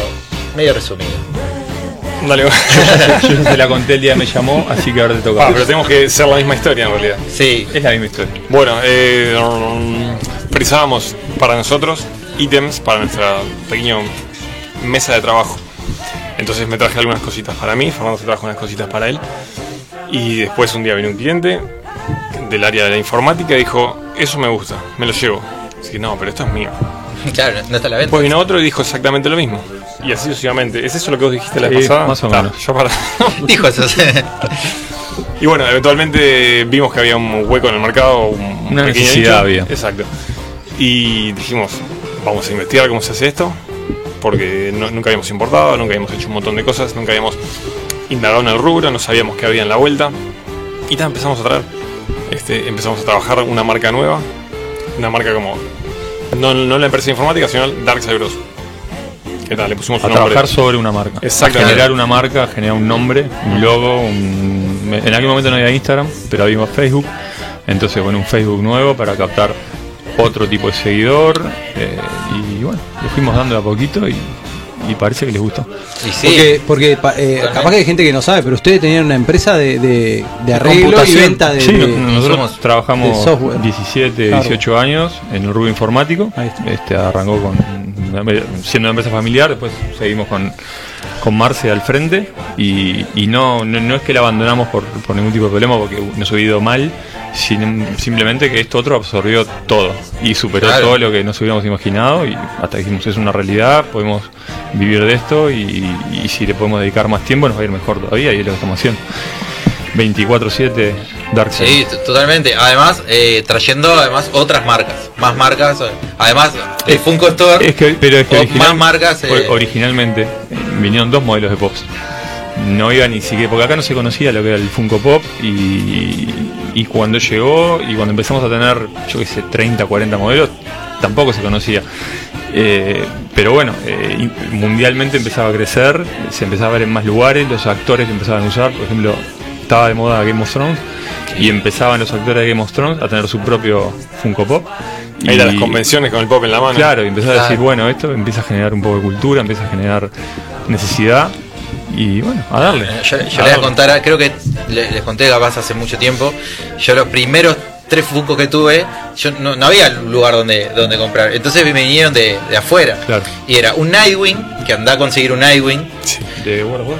medio resumido. Dale. Yo ya se la conté el día que me llamó, así que ahora te toca. Ah, pero tenemos que ser la misma historia en realidad. Sí, Es la misma historia. Bueno, eh, precisábamos para nosotros ítems para nuestra pequeña mesa de trabajo. Entonces me traje algunas cositas para mí, Fernando se trajo unas cositas para él. Y después un día vino un cliente del área de la informática y dijo, eso me gusta, me lo llevo. Así que no, pero esto es mío. claro, no está a la venta. Después vino otro y dijo exactamente lo mismo. Y así sucesivamente. ¿Es eso lo que vos dijiste la Sí, vez pasada? más o menos. yo para... Dijo eso. sí. Y bueno, eventualmente vimos que había un hueco en el mercado, un Una pequeño necesidad nicho. había. Exacto. Y dijimos, vamos a investigar cómo se hace esto. porque no- nunca habíamos importado, nunca habíamos hecho un montón de cosas, nunca habíamos indagado en el rubro, no sabíamos qué había en la vuelta. Y ta, empezamos a traer. Este, empezamos a trabajar una marca nueva, una marca como. No, no la empresa informática, sino Dark Bros. ¿Qué tal? Le pusimos A un nombre. trabajar sobre una marca. Exactamente. Generar una marca, generar un nombre, un logo. un- En aquel momento no había Instagram, pero había Facebook. Entonces, bueno, un Facebook nuevo para captar otro tipo de seguidor. eh, y bueno, le fuimos dando de a poquito y, y parece que les gustó. Y sí, Porque, porque pa- eh, capaz que hay gente que no sabe, pero ustedes tenían una empresa de, de, de arreglo y venta de, Sí, de- nosotros somos trabajamos de software. 17, Claro. 18 años en el rubro informático. Ahí está. Este arrancó con siendo una empresa familiar, después seguimos con, con Marce al frente y, y no, no, no es que la abandonamos por, por ningún tipo de problema porque nos ha ido mal, sin- simplemente que esto otro absorbió todo y superó Claro. todo lo que nos hubiéramos imaginado y hasta dijimos es una realidad, podemos vivir de esto y, y si le podemos dedicar más tiempo nos va a ir mejor todavía y es lo que estamos haciendo. 24-7 Darkseid. Sí, t- totalmente. Además, eh, trayendo además otras marcas, más marcas. Además, el Funko Store. Es que, pero es que original- más marcas. eh, or- originalmente vinieron dos modelos de Pops. No iba ni siquiera, porque acá no se conocía lo que era el Funko Pop y, y cuando llegó y cuando empezamos a tener, yo qué sé, 30, 40 modelos, tampoco se conocía. Eh, pero bueno, eh, mundialmente empezaba a crecer, se empezaba a ver en más lugares, los actores lo empezaban a usar, por ejemplo, estaba de moda Game of Thrones y empezaban los actores de Game of Thrones a tener su propio Funko Pop. Ahí a las convenciones con el pop en la mano. Claro, y empezás a decir, bueno, esto empieza a generar un poco de cultura, empieza a generar necesidad y bueno, a darle. Yo, yo A les voy a darle. contar, creo que le- les conté capaz hace mucho tiempo. Yo los primeros tres Funko que tuve, yo no, no había lugar donde, donde comprar. Entonces me vinieron de, de afuera. Claro. Y era un Nightwing, que andá a conseguir un Nightwing. De World of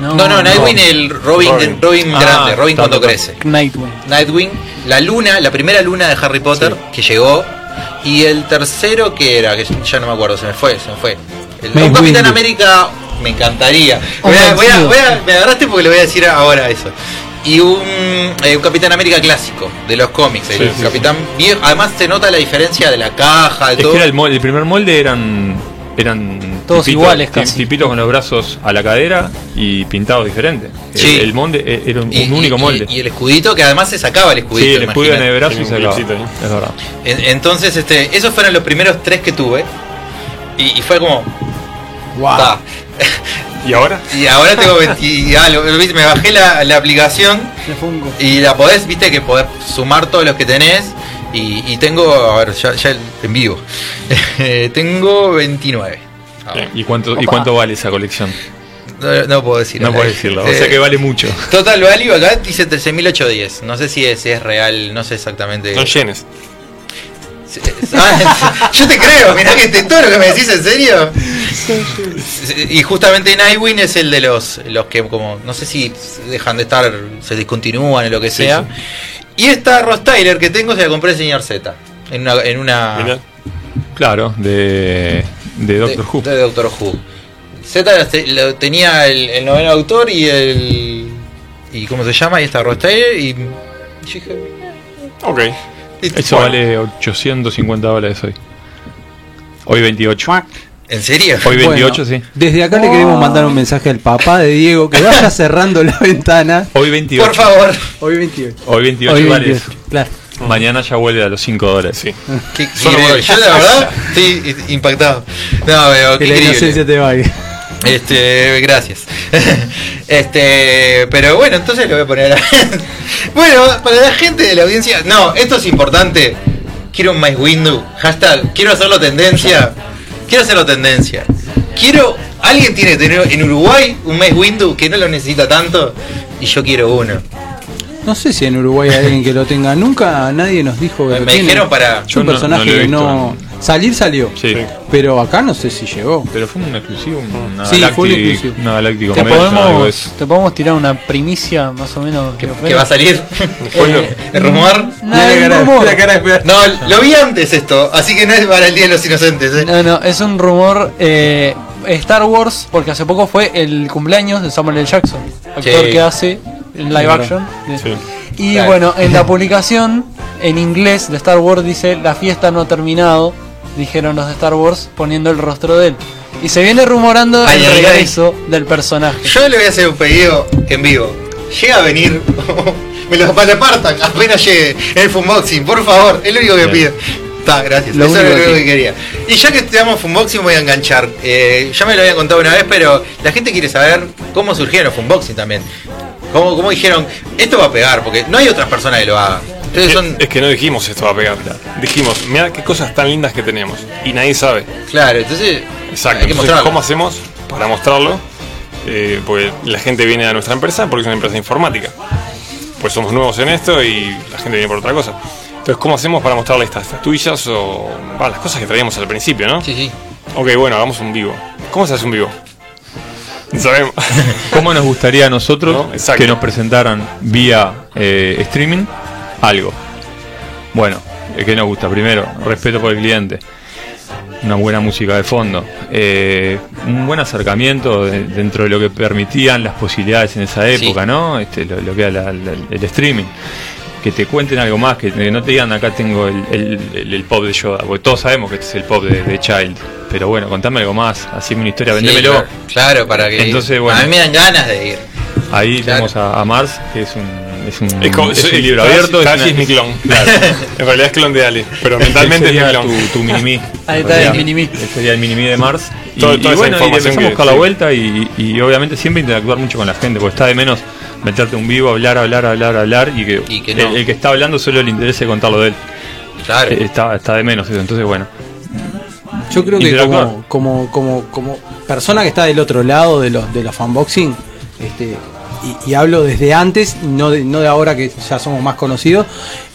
No, no, Nightwing el Robin, Robin. Robin, Ah, grande, Robin cuando crece. Nightwing. Nightwing, la luna, la primera luna de Harry Potter que llegó. Y el tercero que era, que ya no me acuerdo, se me fue, se me fue. El, Mace un Capitán Windu. América me encantaría. Un Voy a- voy a- voy a- me agarraste porque le voy a decir ahora eso. Y un, eh, un Capitán América clásico de los cómics. el Sí, sí, Capitán viejo. Además se nota la diferencia de la caja, de Es todo. que era el, molde, el primer molde eran eran Todos iguales casi. tipitos con los brazos a la cadera y pintados diferentes. El- Sí. El, molde eh, era un, Y- un único molde. Y, el escudito que además se sacaba el escudito. sí, el escudo en el brazo y se clipcito. Es verdad. Entonces, este, esos fueron los primeros tres que tuve. Y, y fue como. Wow. "Ta". ¿Y ahora? Y ahora tengo 20 y algo, ¿viste? Me bajé la, la aplicación y la podés, viste, que podés sumar todos los que tenés. Y, y tengo, a ver, ya, ya en vivo. tengo 29. ¿Y cuánto, ¿Y cuánto vale esa colección? No, no puedo decir. No puedes decirlo. O Eh, sea que vale mucho. Total value acá dice 13.810. No sé si es, es real, no sé exactamente. Son yenes. Ah, yo te creo, mirá que te, todo lo que me decís en serio. Y justamente Nightwing es el de los, los que como, no sé si dejan de estar, se discontinúan o lo que Sí, sea. Y esta Ross Tyler que tengo se la compré el señor Z. En una, en una. Claro, de, de Doctor de, Who. de Doctor Who. Z lo tenía el, el noveno autor y el y cómo se llama y esta Ross Tyler y dije, Ok. listo. Eso Bueno, vale 850 dólares hoy. Hoy 28. ¿En serio? Hoy Bueno, 28, sí. Desde acá le queremos mandar un mensaje al papá de Diego que vaya cerrando la ventana. Hoy 28. Por favor. Hoy 28. Hoy 28 Hoy vale 28. Claro. Eso. Mañana ya vuelve a los 5 dólares. Sí. Qué. Yo la verdad estoy impactado. No, pero qué Que la inocencia te vaya. Este, gracias. Este, pero bueno, entonces lo voy a poner. a- bueno, para la gente de la audiencia, no, esto es importante. Quiero un My Window. Hashtag, quiero hacerlo tendencia. Quiero hacerlo tendencia. Quiero. Alguien tiene que tener en Uruguay un My Window que no lo necesita tanto. Y yo quiero uno. No sé si en Uruguay hay alguien que lo tenga. Nunca nadie nos dijo que Me, lo me tiene. dijeron para. Es Yo un no- personaje no que no. Salir salió. Sí. Pero acá no sé si llegó. Pero fue un exclusivo, una Sí, fue un exclusivo. una Galactic Te podemos, te podemos tirar una primicia más o menos. que, de que va a salir. Eh, ¿El rumor? No, Mira es la un cara- rumor. la cara de esperar. No, lo vi antes esto, así que no es para el Día de los Inocentes. ¿eh? No, no, es un rumor. eh, Star Wars, porque hace poco fue el cumpleaños de Samuel L. Jackson, actor Sí. que hace en live action. Sí. Y Claro. bueno, en la publicación en inglés de Star Wars dice: La fiesta no ha terminado, dijeron los de Star Wars poniendo el rostro de él. Y se viene rumorando Ay, el ay, ay. regreso del personaje. Yo le voy a hacer un pedido en vivo. Llega a venir, me lo malapartan apenas llegue el Funboxing, por favor, es lo único que Bien. pido. Está, gracias. Lo Eso es lo único que- que quería. Y ya que estamos Funboxing voy a enganchar. Eh, ya me lo habían contado una vez, pero la gente quiere saber cómo surgieron los Funboxing también. Cómo, cómo dijeron, esto va a pegar, porque no hay otras personas que lo hagan. Ustedes Es, son, es que no dijimos esto va a pegar. Dijimos, mira qué cosas tan lindas que tenemos. Y nadie sabe. claro, entonces Exacto. hay que Entonces. ¿cómo hacemos para mostrarlo? Eh, porque la gente viene a nuestra empresa porque es una empresa informática. Pues somos nuevos en esto y la gente viene por otra cosa. Entonces, ¿cómo hacemos para mostrarle estas estatuillas o bah, las cosas que traíamos al principio, no? Sí, sí. Ok, bueno, hagamos un vivo. ¿Cómo se hace un vivo? Sabemos. ¿Cómo nos gustaría a nosotros que nos presentaran vía eh, streaming algo? Bueno, eh, ¿qué nos gusta? Primero, respeto por el cliente. Una buena música de fondo. eh, un buen acercamiento de- dentro de lo que permitían las posibilidades en esa Sí. época, ¿no? Este, lo, lo que era la- la- el streaming. Que te cuenten algo más, que, que no te digan acá tengo el, el- el- el pop de Yoda, porque todos sabemos que este es el pop de, de Child. Pero bueno, contame algo más, así una historia, Sí, vendémelo. claro, claro, para que. Entonces, bueno. A mí me dan ganas de ir. Ahí Claro. tenemos a, a Mars, que es un, es un, Es, como, es un es- libro abierto. Tashi una- es mi clon. Claro. en realidad es clon de Ali. Pero mentalmente es mi clon. tu, tu mini-me. Ahí está Sería- el mini-me. Sería el mini-me de Mars. Y, Todo- bueno, y empezamos a buscar la sí. vuelta y, y obviamente siempre interactuar mucho con la gente, porque está de menos meterte un vivo, hablar, hablar, hablar, hablar y que, Y que no. el, el que está hablando solo le interese contarlo de él. Claro. Eh, Está, está de menos eso. Entonces, bueno. Yo creo que como, como, como, como persona que está del otro lado de los de los fanboxing, este, y, y hablo desde antes, no de, no de ahora que ya somos más conocidos,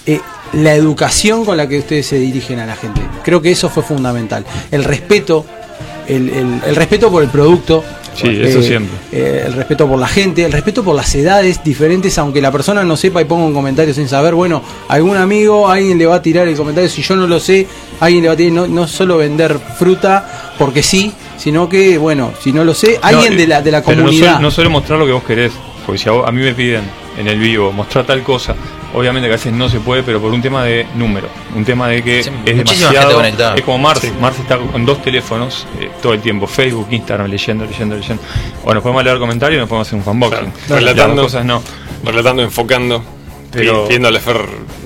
eh, la educación con la que ustedes se dirigen a la gente. Creo que eso fue fundamental. El respeto, el, el- el respeto por el producto. Sí, eso siempre. eh, el respeto por la gente, el respeto por las edades diferentes, aunque la persona no sepa y ponga un comentario sin saber, bueno, algún amigo, alguien le va a tirar el comentario, si yo no lo sé, alguien le va a tirar, no, no solo vender fruta porque sí, sino que, bueno, si no lo sé, alguien de la, de la pero no comunidad. suele- No suele mostrar lo que vos querés. Porque si a, vos- a mí me piden en el vivo mostrar tal cosa, obviamente que a veces no se puede, pero por un tema de número. Un tema de que Sí, es demasiado. gente conectada. Es como Mars. Mars está con dos teléfonos eh, todo el tiempo: Facebook, Instagram, leyendo, leyendo, leyendo. O nos podemos leer comentarios y nos podemos hacer un fanboxing. Claro, relatando. cosas no. relatando, enfocando, Pero- pidiéndole Fer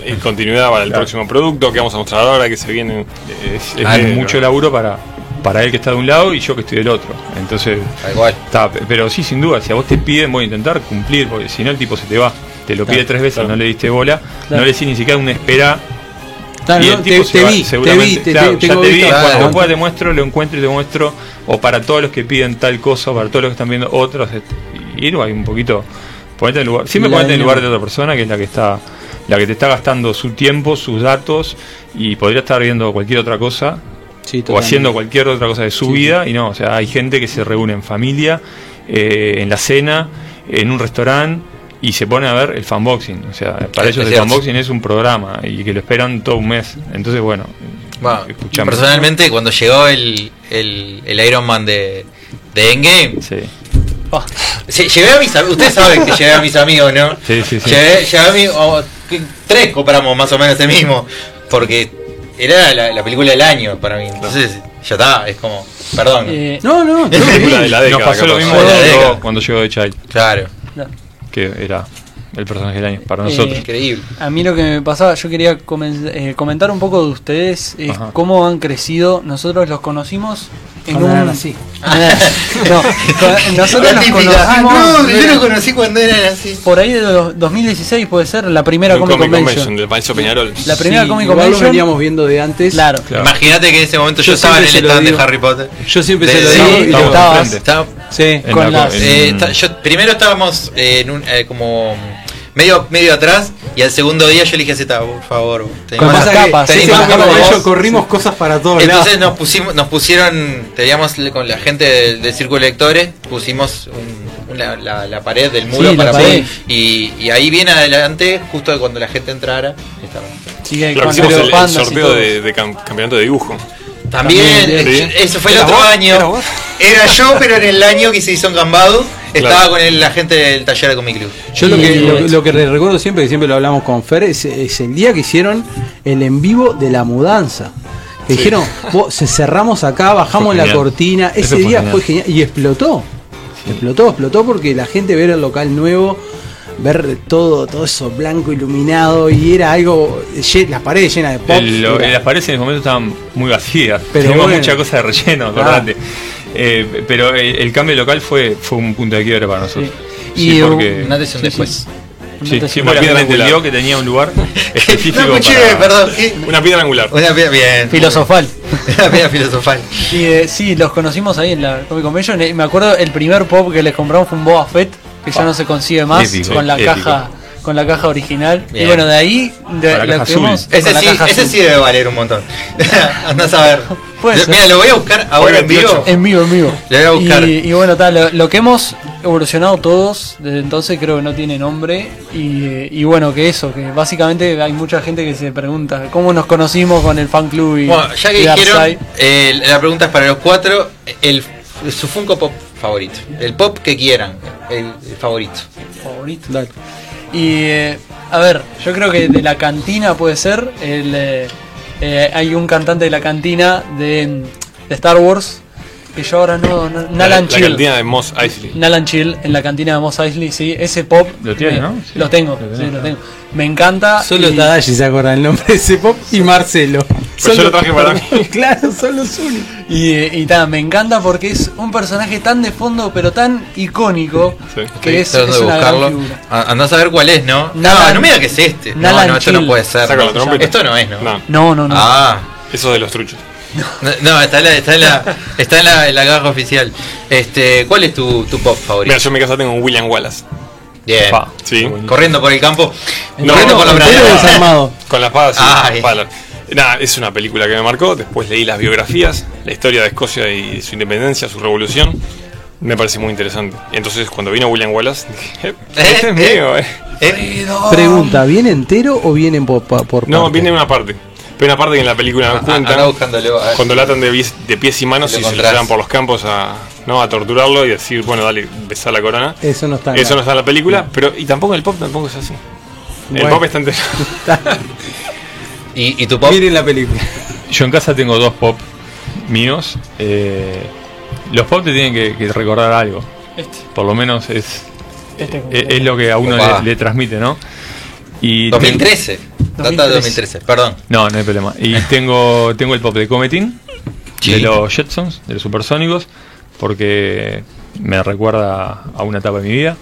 en continuidad para el Claro. próximo producto que vamos a mostrar ahora, que se viene. Es, es mucho laburo para, para él que está de un lado y yo que estoy del otro. Entonces. Está, pe- pero sí, sin duda, si a vos te piden, voy a intentar cumplir, porque si no el tipo se te va. Te lo pide tres veces, no le diste bola, no le decís ni siquiera una espera. Y el te, tipo se va, seguramente. ya te vi, cuando pueda te muestro, lo encuentro y te muestro. O para todos los que piden tal cosa, o para todos los que están viendo otros. ir ahí un poquito. Ponete en lugar, siempre ponete en el lugar de otra persona que es la que está la que te está gastando su tiempo, sus datos y podría estar viendo cualquier otra cosa Sí, o haciendo cualquier otra cosa de su Sí, vida y no, o sea, hay gente que se reúne en familia, eh, en la cena, en un restaurante y se pone a ver el fanboxing, o sea, para Es ellos el cierto. fanboxing es un programa y que lo esperan todo un mes, entonces bueno, escuchame. personalmente, cuando llegó el, el, el Iron Man de, de Endgame, Sí, Sí, llevé a mis amigos, ustedes saben que llevé a mis amigos, ¿no? sí, sí, sí. Llevé, llevé a mis oh, que- tres compramos más o menos ese mismo, porque era la, la película del año para mí. Entonces, ya está, es como, perdón. eh, No, no, bien. película de la década. Nos pasó lo mismo De la cuando, década. cuando llegó The Child, Claro, que era el personaje del año para Eh, nosotros. increíble. A mí lo que me pasaba, yo quería comen- eh, comentar un poco de ustedes, es Ajá. cómo han crecido. Nosotros los conocimos en Cuando un... eran así. no, nosotros los conocimos "Ah, no, yo lo conocí cuando eran así. por ahí de los 2016 puede ser la primera Un Comic Comic Convention. Convention del Pancho Peñarol. La primera Sí, Comic igual lo Convention. veníamos viendo de antes. Claro. Claro. Imagínate que en ese momento yo, Yo estaba en el stand de. Harry Potter. Yo siempre De- se lo sí, digo. y lo-. Estaba- Sí. En con la- las- en- eh, yo- primero estábamos eh, en un, eh, como medio medio atrás y al segundo día yo le dije a Z, por favor, que más- capas, Convention vos. corrimos cosas para todos lados. Entonces nos pusimos, nos pusieron, teníamos con la gente del, del círculo de lectores, pusimos un- una- la, la pared del muro Sí, para poder- y, y ahí bien adelante, justo cuando la gente entrara, estaba. Sigue Claro, con hicimos el, el sorteo de, de cam- campeonato de dibujo. También, También, eh, sí. eso fue el ¿Era otro vos? año. ¿Era vos? Era yo, pero en el año que se hizo en Gambado, estaba Claro. con el- la gente del taller de Comic Club. Yo lo que, lo, lo que recuerdo siempre, que siempre lo hablamos con Fer, es, es el día que hicieron el en vivo de la mudanza. Que dijeron, "Vos, se cerramos acá, bajamos la cortina. Ese fue día genial. fue genial y explotó. Explotó, explotó porque la gente ver el local nuevo, ver todo, todo eso blanco iluminado y era algo, las paredes llenas de pop. El- lo- era- las paredes en ese momento estaban muy vacías. Pero Teníamos bueno. mucha cosa de relleno, Ah. acordate. Eh, pero el, el cambio local fue, fue un punto de quiebre para nosotros. Sí. Sí, Y porque. Un antes y un Sí, después. Sí, Una sí, una piedra angular. que tenía un lugar específico No para- perdón. Una piedra angular. Una piedra, bien. Filosofal. Una piedra filosofal. Y eh, sí, los conocimos ahí en la Comic Convention. Me acuerdo el primer pop que les compramos fue un Boba Fett, que ya no se consigue más, Épico, con la épico. caja con la caja original. Bien. Y bueno, de ahí de, la azul. con Ese la sí, caja ese azul. sí debe valer un montón. Andás a ver. Mira, lo voy a buscar ahora en 28. vivo. En vivo, en vivo. Le voy a buscar. Y, y bueno, tal, lo, lo que hemos evolucionado todos desde entonces creo que no tiene nombre. Y, y bueno, que eso, que básicamente hay mucha gente que se pregunta cómo nos conocimos con el fan club y, Bueno, ya que dijeron, eh, la pregunta es para los cuatro. El, su Funko Pop favorito. El pop que quieran. El, el favorito. favorito. Y eh, a ver, yo creo que de la cantina puede ser. El, eh, eh, hay un cantante de la cantina de, de Star Wars que yo ahora no. no La, Nalan la Chill. cantina de Moss Eisley. Nalan Chill en la cantina de Mos Eisley, sí. Ese pop. Lo tiene, me- ¿no? Sí. Lo tengo, Lo sí, lo tengo. Me encanta. Solo y- Tadashi se acuerda el nombre de ese pop y Marcelo. Pues yo lo traje para mí. claro, son los únicos. Y, eh, y ta, me encanta porque es un personaje tan de fondo, pero tan icónico, Sí. que es, es de una gran buscarlo. figura. A- Andás a ver cuál es, ¿no? Nalan- no, no me digas que es este. No, Nalan no, esto no puede ser. No. Esto no es, ¿no? No, No, no, no. Ah. eso de los truchos. No, no, está en la, está en la, está en la, en la caja oficial. Este, ¿cuál es tu, tu pop favorito? Mira, yo en mi casa tengo un William Wallace. Bien. Pa. Sí. Corriendo por el campo. No, corriendo no, por la desarmado. Con la espada, sí. Ay. pala. Nada, es una película que me marcó. Después leí las biografías, la historia de Escocia y su independencia, su revolución. Me parece muy interesante. Entonces, cuando vino William Wallace, dije, este es mío, eh. Eh, Pregunta, ¿viene entero o viene por, por No, parte? viene una parte. Pero una parte que en la película no Ah, cuenta. anda buscándolo, a ver. Cuando latan de, pies- de pies y manos y se lo encontrás. llevan por los campos a, ¿no? a torturarlo y decir, bueno, dale, besar la corona. Eso no está en Eso la- no está en la película, pero y tampoco en el pop tampoco es así. El pop está entero. ¿Y, y tu pop? Miren la película. Yo en casa tengo dos pop míos. eh, los pop te tienen que, que recordar algo. Este, Por lo menos es, este es, es lo que a uno le, le transmite, ¿no? Y 2013. Data de 2013. 2013, perdón. No, no hay problema. Y tengo, tengo el pop de Cometin, Sí. de los Jetsons, de los Supersónicos, porque me recuerda a una etapa de mi vida.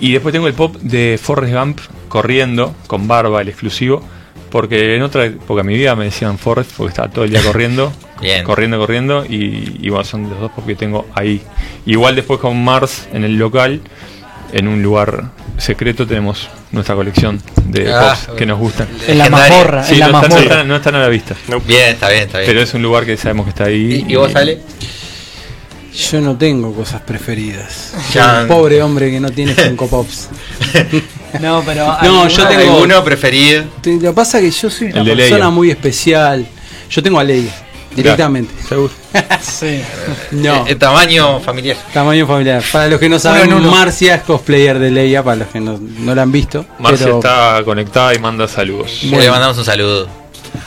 Y después tengo el pop de Forrest Gump corriendo, con barba, el exclusivo, porque en otra época de mi vida me decían Forrest, porque estaba todo el día corriendo, Bien. corriendo, corriendo, y, y bueno, son los dos pop que tengo ahí. Igual después con Mars en el local, en un lugar secreto, tenemos nuestra colección de Ah, pops que nos gustan. en la mazmorra, Sí, en la no, están, no están- no están a la vista. Bien, está bien, está bien. Pero es un lugar que sabemos que está ahí. ¿Y, y vos, Ale? Yo no tengo cosas preferidas. Ya. un pobre hombre que no tiene Funko Pops. No, pero. No, yo tengo- ¿Alguno preferido? Te- Lo que pasa es que yo soy una persona Leia. muy especial. Yo tengo a Leia, directamente. Seguro. Sí. No, Eh, eh, tamaño familiar. tamaño familiar. Para los que no saben. Marcia es cosplayer de Leia, para los que no, no la han visto. Marcia pero está conectada y manda saludos. Le mandamos un saludo.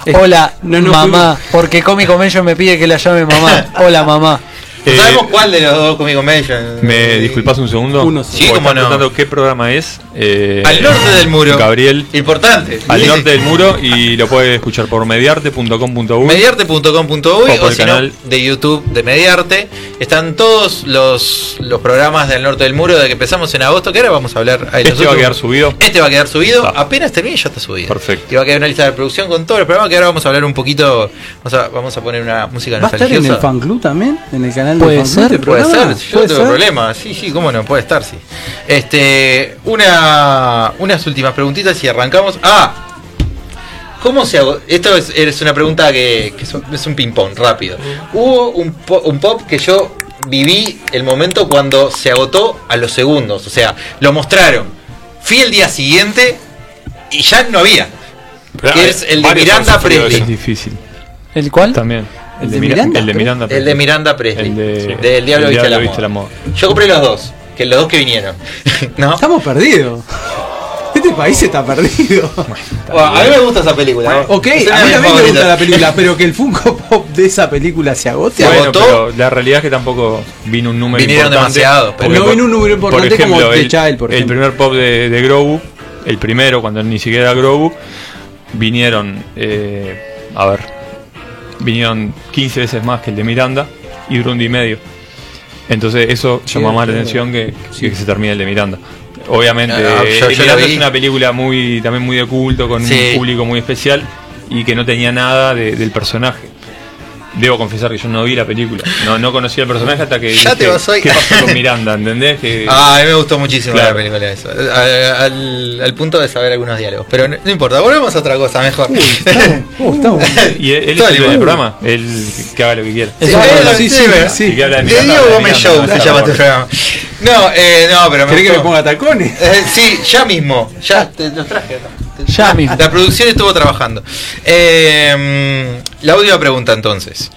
es- Hola, no mamá. Porque Comic Convention me pide que la llame mamá. Hola, mamá. ¿No Eh, sabemos cuál de los dos Comic Convention? ¿Me disculpas un segundo? Uno sí. Cómo están no. preguntando qué programa es. Eh, Al norte del muro. Gabriel. Importante. Al Sí. norte del muro y lo puede escuchar por mediarte.com.uy. Mediarte.com.uy O por el si no, canal. de YouTube de Mediarte. Están todos los, los programas del norte del muro de que empezamos en agosto, que ahora vamos a hablar. ahí Este va a quedar subido. Este va a quedar subido. Está. Apenas termine ya está subido. Perfecto. Y va a quedar una lista de producción con todos los programas que ahora vamos a hablar un poquito. Vamos a, vamos a poner una música ¿Va a estar en el nostalgiosa. fan club también? ¿En el canal Puede ser, Puede ser, yo no tengo problema. Sí, sí, cómo no, puede estar, sí. Este, una, unas últimas preguntitas y arrancamos. Ah, ¿cómo se hago? Esto es, es una pregunta que, que es un- ping-pong rápido. Hubo un, po- un pop que yo viví el momento cuando se agotó a los segundos. O sea, lo mostraron. Fui el día siguiente y ya no había. Pero Que es el de Miranda Presley. Es difícil. ¿El cuál? También. ¿El de Mira- Miranda? El de Miranda. El de Miranda Presley. El de, Del Diablo el Viste la Viste Moda. la Moda. Yo compré los dos. Que los dos que vinieron. ¿No? Estamos perdidos. Este país está perdido. Bueno, a mí me gusta esa película. Ok, Es a mí también me gusta la película, pero que el Funko Pop de esa película se agote. Bueno, agotó. pero la realidad es que tampoco vino un número Vinieron importante. demasiados, pero- No vino un número importante como The el, Child, por el ejemplo. primer pop de, de Grogu, el primero, cuando ni siquiera era Grogu, vinieron, eh, a ver, vinieron 15 veces más que el de Miranda y duró un día y medio. Entonces eso llamó más la atención que, que, que se termine el de Miranda. Obviamente, Ah, yo- el yo de la Miranda es una película muy también muy de culto, con Sí. un público muy especial y que no tenía nada de- del personaje. Debo confesar que yo no vi la película, no, no conocía el personaje hasta que Ya te dije, vas hoy. ¿qué pasó con Miranda? ¿Entendés? Que, Ah, a mí me gustó muchísimo Claro. la película eso. Al, al punto de saber algunos diálogos. Pero no, no importa, volvemos a otra cosa mejor. Oh, está bueno. y él, es el del programa, él que haga lo que quiera. Sí, Eso es verdad, sí, sí, sí. Habla de De Miranda, No eh, no, pero me ¿Querés que me gustó. ponga tacones? Eh, sí, ya mismo. Ya te los traje acá. Ya mismo. La producción estuvo trabajando. Eh, la última pregunta entonces.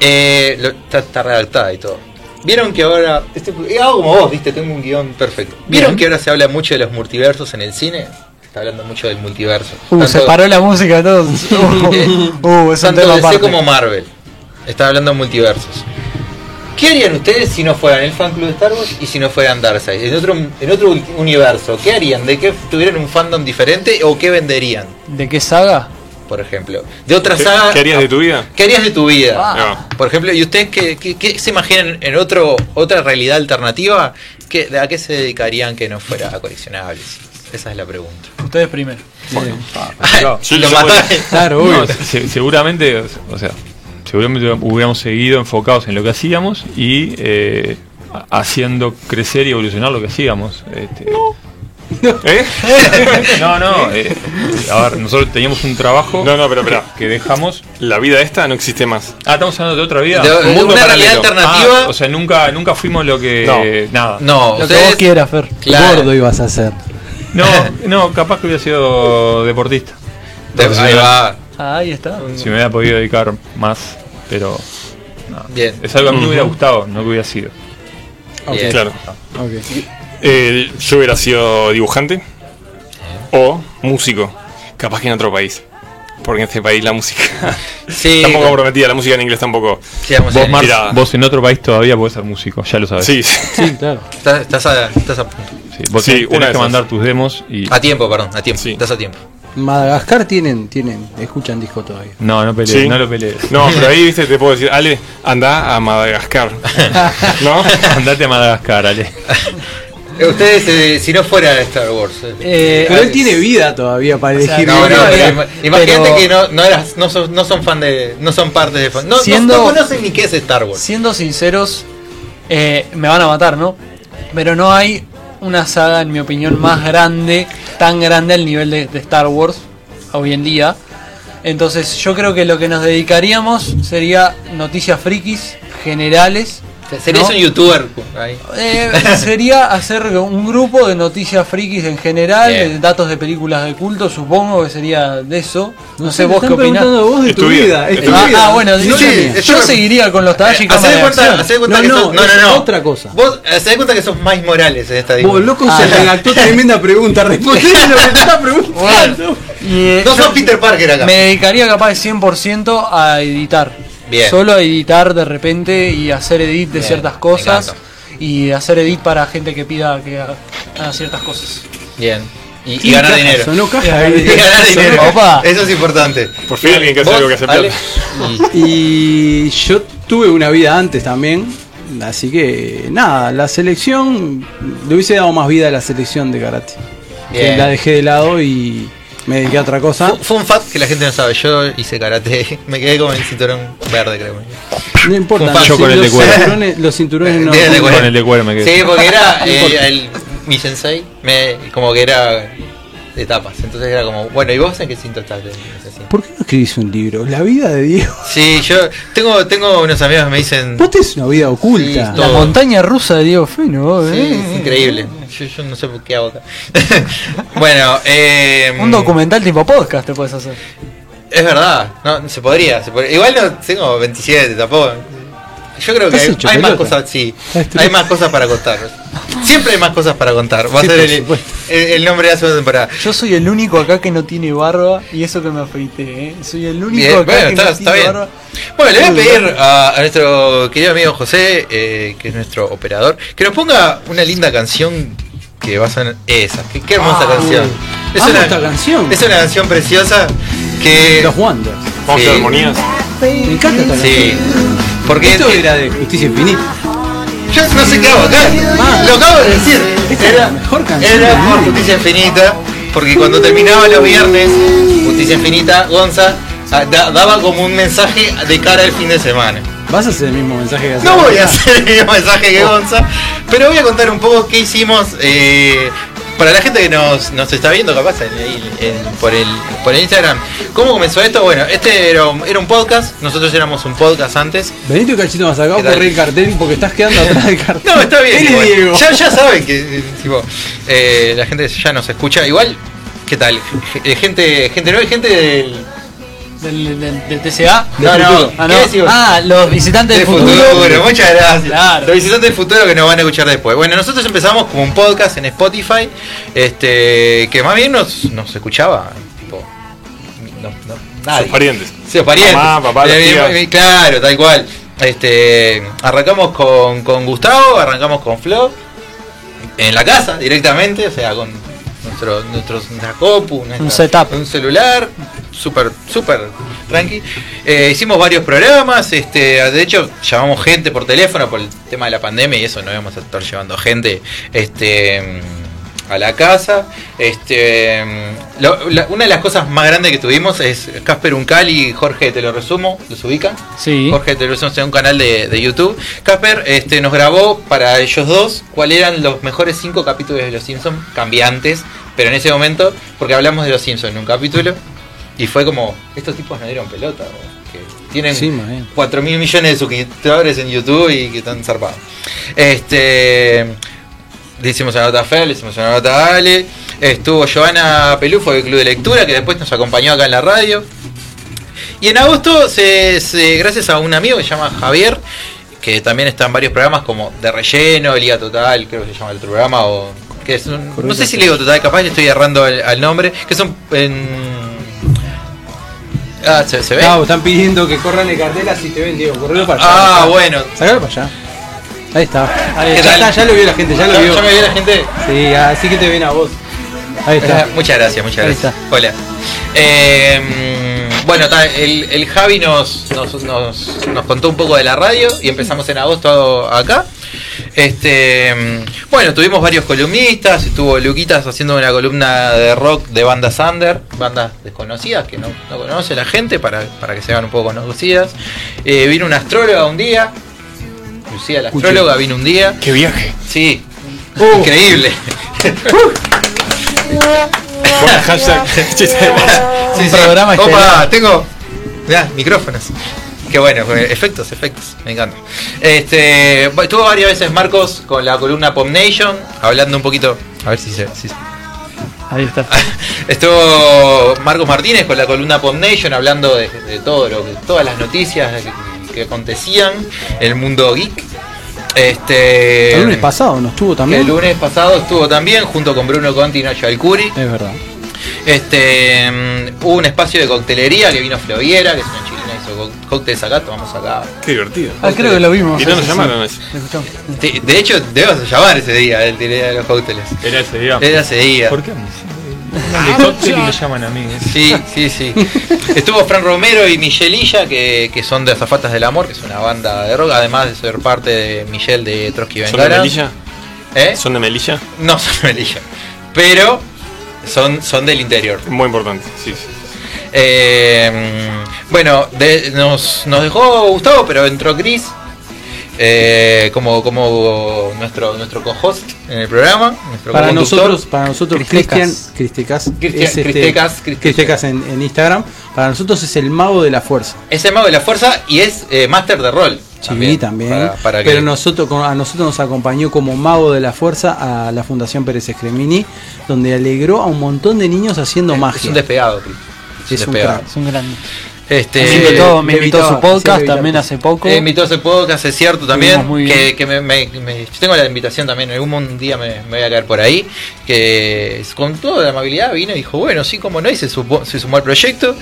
Eh, lo- está, está redactada y todo. Vieron que ahora. Este, eh, hago como vos, viste, tengo un guion perfecto. ¿Vieron Bien. que ahora se habla mucho de los multiversos en el cine? Está hablando mucho del multiverso. Uh, Tanto- se paró la música todos. Uh, uh, es un tanto tema DC aparte. como Marvel. Está hablando de multiversos. ¿Qué harían ustedes si no fueran el fan club de Star Wars y si no fueran Darkseid? En otro, en otro universo, ¿qué harían? ¿De qué tuvieran un fandom diferente o qué venderían? ¿De qué saga? Por ejemplo. De otra ¿Qué, saga. qué harías de tu vida? ¿Qué harías de tu vida? Ah. Por ejemplo, ¿y ustedes qué, qué- qué se imaginan en otro otra realidad alternativa? ¿Qué, ¿A qué se dedicarían que no fuera a coleccionables? Esa es la pregunta. Ustedes primero. Claro. Lo yo voy- mataste. Claro, No, obvio. se- seguramente, o sea, seguramente hubiéramos seguido enfocados en lo que hacíamos y eh, ha- haciendo crecer y evolucionar lo que hacíamos. Este, ¿Eh? no, no, eh, a ver, nosotros teníamos un trabajo No, no, pero espera. que dejamos. La vida esta no existe más. Ah, estamos hablando de otra vida. De, Un de mundo una realidad alternativa. Ah, o sea, nunca, nunca fuimos lo que. Nada. no, Lo que vos quieras, Fer. Claro. Gordo ibas a hacer. No, no, capaz que hubiera sido deportista. De- ahí va. Ah, ahí está. Si me hubiera podido dedicar más, pero. no. Bien. Es algo que a mí me hubiera gustado, no que hubiera sido. Bien. Claro. Ok. Eh, yo hubiera sido dibujante o músico. Capaz que en otro país. Porque en este país la música Sí, está un poco comprometida. La música en inglés tampoco. sí, vamos a Vos. Mar, vos en otro país todavía podés ser músico, ya lo sabes. Sí, Sí, claro. Estás, estás a, estás a punto. Sí, vos Sí, tenés una de que mandar tus demos y. A tiempo, perdón, a tiempo. Sí. Estás a tiempo. Madagascar tienen, tienen, escuchan disco todavía. No, no pelees, Sí. no lo pelees. No, pero ahí viste, te puedo decir, Ale, anda a Madagascar. ¿No? Andate a Madagascar, Ale. Eh, Ustedes, eh, si no fuera Star Wars. eh, Eh, Pero él tiene vida todavía para O sea, elegir. No, no, pero imagínate pero- que no, no, eras, no, son, no son fan de. No son parte de fan. No, no- Siendo- no conocen ni qué es Star Wars. Siendo sinceros, eh, me van a matar, ¿no? Pero no hay una saga, en mi opinión, más grande, tan grande al nivel de, Star Wars hoy en día. Entonces yo creo que lo que nos dedicaríamos sería noticias frikis generales. Serías ¿no? un youtuber. Ahí. Eh, sería hacer un grupo de noticias frikis en general, Bien. de datos de películas de culto, supongo que sería de eso. No, sé te vos están qué opinás. preguntando vos de tu tu vida, vida. es es tu tu Ah, vida. ah, bueno, No sí, mía. esto yo me- seguiría con los tallas y de de cuenta, de cuenta No, que no, sos. No, es no, no. otra cosa. Vos, hacé de cuenta que sos Miles Morales en esta Vos, loco, Ah, se redactó tremenda pregunta. Respondé lo que te está preguntando. Y, eh, No yo sos Peter Parker acá. me dedicaría capaz de 100% a editar. Bien. Solo editar de repente y hacer edit de Bien, ciertas cosas. Y hacer edit para gente que pida que haga, haga ciertas cosas. Bien. Y, y ganar caja, dinero. Sonó caja. Y Y ganar dinero. Opa. Eso es importante. Por fin alguien que hace ¿Vos, algo que hace plata. Y yo tuve una vida antes también. Así que nada, la selección. Le hubiese dado más vida a la selección de karate. Bien. la dejé de lado y me dediqué a otra cosa. Fu- Fue un fact que la gente no sabe. Yo hice karate. Me quedé con el cinturón verde, creo. No importa, Yo los, con el de cuero. cinturones, los cinturones no. De-. Con el de cuero me quedé. Sí, porque era eh, importa. el, mi sensei, me, como que era de etapas. Entonces era como, bueno, ¿y vos en qué cinto estás? de- no sé si- ¿Por qué no escribís un libro? La vida de Diego. Sí, yo tengo, tengo unos amigos que me dicen. Vos tenés una vida oculta. Sí, La montaña rusa de Diego Feno. Sí, ¿eh? es increíble. Yo, yo no sé por qué hago acá. bueno, eh, Un documental tipo podcast te puedes hacer. Es verdad, no, se podría, se podría. Igual no tengo 27 tampoco. Yo creo que hay, más cosas, sí. Hecho Hay más cosas para contar. Siempre hay más cosas para contar. Va a Sí, ser por el, supuesto. el- el nombre de la segunda temporada. Yo soy el único acá que no tiene barba y eso que me afeité, ¿eh? Soy el único Bien, acá bueno, que está, no está tiene bien. barba. Bueno, le voy a pedir a, a nuestro querido amigo José, eh, que es nuestro operador, que nos ponga una linda canción que va a sonar esa. Qué, qué hermosa Ah, canción. Amo esta canción. Es una canción preciosa que. Los Wonders. Vamos a Sí. armonías. Me encanta esta Sí. Porque Esto era de Justicia Infinita. yo no sé qué hago acá. Ah. Lo acabo de decir. Esta la mejor canción Era por. Justicia Infinita. Porque cuando terminaba los viernes, Justicia Infinita, Gonza ah, da- daba como un mensaje de cara al fin de semana. ¿Vas a hacer el mismo mensaje que hace No voy a hacer el mismo mensaje Oh. que Gonza, pero voy a contar un poco qué hicimos eh, para la gente que nos, nos está viendo capaz en- ahí en- por, el, por el Instagram. ¿Cómo comenzó esto? Bueno, este era un, era un podcast, nosotros éramos un podcast antes. Venite un cachito más acá, corre el cartel porque estás quedando atrás del cartel. No, está bien. Igual. Diego. Ya, ya saben que eh, tipo, eh, la gente ya nos escucha. Igual, ¿qué tal? Eh, Gente, gente nueva gente del, ¿Del, del, del TCA? No, no, Ah, ¿qué no. Ah, los visitantes del del futuro. futuro. Muchas gracias. Claro. Los visitantes del futuro que nos van a escuchar después. Bueno, nosotros empezamos como un podcast en Spotify, este, que más bien nos, nos escuchaba. Tipo, no, no, nadie. Sus parientes. Sí, los parientes. Mamá, papá, Eh, tías. eh, Claro, tal cual. Este, arrancamos con, con Gustavo, arrancamos con Flo, en la casa directamente, o sea, con nuestro, nuestros, nuestra compu, nuestra- Un setup. un celular, súper, súper tranqui. Eh, hicimos varios programas, este, de hecho llamamos gente por teléfono por el tema de la pandemia y eso no íbamos a estar llevando gente este, a la casa. Este, lo- la- una de las cosas más grandes que tuvimos es Casper Uncal y Jorge, te lo resumo, ¿los ubican? Sí. Jorge te lo resumo en un canal de, de YouTube. Casper este, nos grabó para ellos dos cuáles eran los mejores cinco capítulos de Los Simpsons, cambiantes, pero en ese momento, porque hablamos de Los Simpsons en un capítulo, y fue como, estos tipos no dieron pelota, o que tienen Sí, más bien. 4 mil millones de suscriptores en YouTube y que están zarpados. Este, le hicimos una nota a Fer, le hicimos una nota a Ale, estuvo Joana Pelufo del Club de Lectura, que después nos acompañó acá en la radio. Y en agosto, se, se- gracias a un amigo que se llama Javier, que también está en varios programas como De Relleno, Liga Total, creo que se llama el otro programa, o que es un- no sé si Liga Total, capaz le estoy errando al, al nombre, que son en... Ah, ¿se, se ve? No, están pidiendo que corran el cartel así te ven, Diego. Correlo para allá. Ah, bueno. Sacalo para allá. Ahí está. ¿Qué ya está, ya lo vio la gente, ya lo ¿Ya- vio. ya me vio la gente? Sí, así que te ven a vos. Ahí está. Ah, Muchas gracias, muchas Ahí gracias. está. Hola. Eh, bueno, el, el Javi nos, nos, nos- nos contó un poco de la radio y empezamos en agosto acá. Este, bueno, tuvimos varios columnistas, estuvo Luquitas haciendo una columna de rock de bandas under, bandas desconocidas que no, no conoce la gente para, para que se hagan un poco conocidas. Eh, vino una astróloga un día, Lucía la Escuché. astróloga vino un día. ¡Qué viaje! Sí, Uh. increíble. Bueno, hashtag. Sí, Un sí. programa Opa, tengo mirá, micrófonos. Qué bueno, efectos, efectos, me encanta. Este, estuvo varias veces Marcos con la columna Pop Nation, hablando un poquito, a ver si se, si se- Ahí está. Estuvo Marcos Martínez con la columna Pop Nation hablando de, de todo lo que, todas las noticias que, que acontecían en el mundo geek. Este El lunes pasado no estuvo también. el lunes pasado estuvo también junto con Bruno Conti y Nacho Alcuri. Es verdad. Este, mm, hubo un espacio de coctelería que vino Floviera, que es una chilena, co- cócteles acá, tomamos acá. ¡Qué divertido! Ah, creo que lo vimos. Y no nos llamaron sí. eso. Me gustó. De, de hecho, debemos llamar ese día, el día de los cócteles. Era ese día. Era ese día. ¿Por qué? De cóctel y me llaman a mí. Sí, sí, sí. Estuvo Fran Romero y Michelilla, que, que son de Azafatas del Amor, que es una banda de rock, además de ser parte de Michelle de Trotsky ¿Son de Bengala. Melilla? ¿Eh? ¿Son de Melilla? No son de Melilla. Pero son, son del interior. Muy importante, sí, sí. Eh, bueno, de- nos, nos dejó Gustavo, pero entró Chris eh, como, como nuestro, nuestro co-host en el programa. Para nosotros, para nosotros Cristian Cristecas. Cristecas es Cristecas, en, en Instagram. Para nosotros es el mago de la fuerza. Es el mago de la fuerza y es eh, máster de rol. Sí, también. Para, para que- Pero nosotros, a nosotros nos acompañó como mago de la fuerza a la Fundación Pérez Escremini, donde alegró a un montón de niños haciendo es magia. un despegado, Chris. Es un crack. Es un grande. Este, me invitó, me invitó a su podcast sí, también hace poco. Eh, invitó hace podcast, es cierto también. Estuvimos muy bien. Que, que me, me- me- yo tengo la invitación también. Algún día me, me voy a caer por ahí. Que con toda la amabilidad vino y dijo: Bueno, sí, como no, y se, supo- se sumó al proyecto.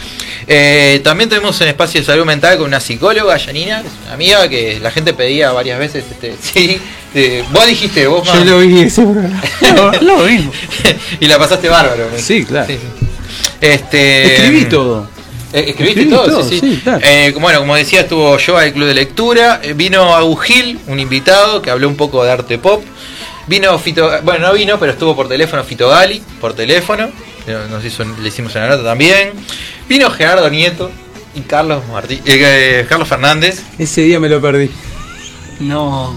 Eh, también tuvimos un espacio de salud mental con una psicóloga, Janina, una amiga que la gente pedía varias veces. Este, sí, eh, vos dijiste, vos Yo lo vi ese programa. Lo mismo. y la pasaste bárbaro. Sí, claro. Sí, sí. Este, Escribí todo. Eh, escribiste Escribí todo, todo, sí, sí. sí, claro. Eh, bueno, como decía, estuvo yo al club de lectura. eh, vino Agugil, un invitado que habló un poco de arte pop. Vino Fito, bueno, no vino, pero estuvo por teléfono Fito Gali, por teléfono. Nos hizo, le hicimos una nota también. Vino Gerardo Nieto y Carlos Martí, eh, Carlos Fernández. Ese día me lo perdí. No.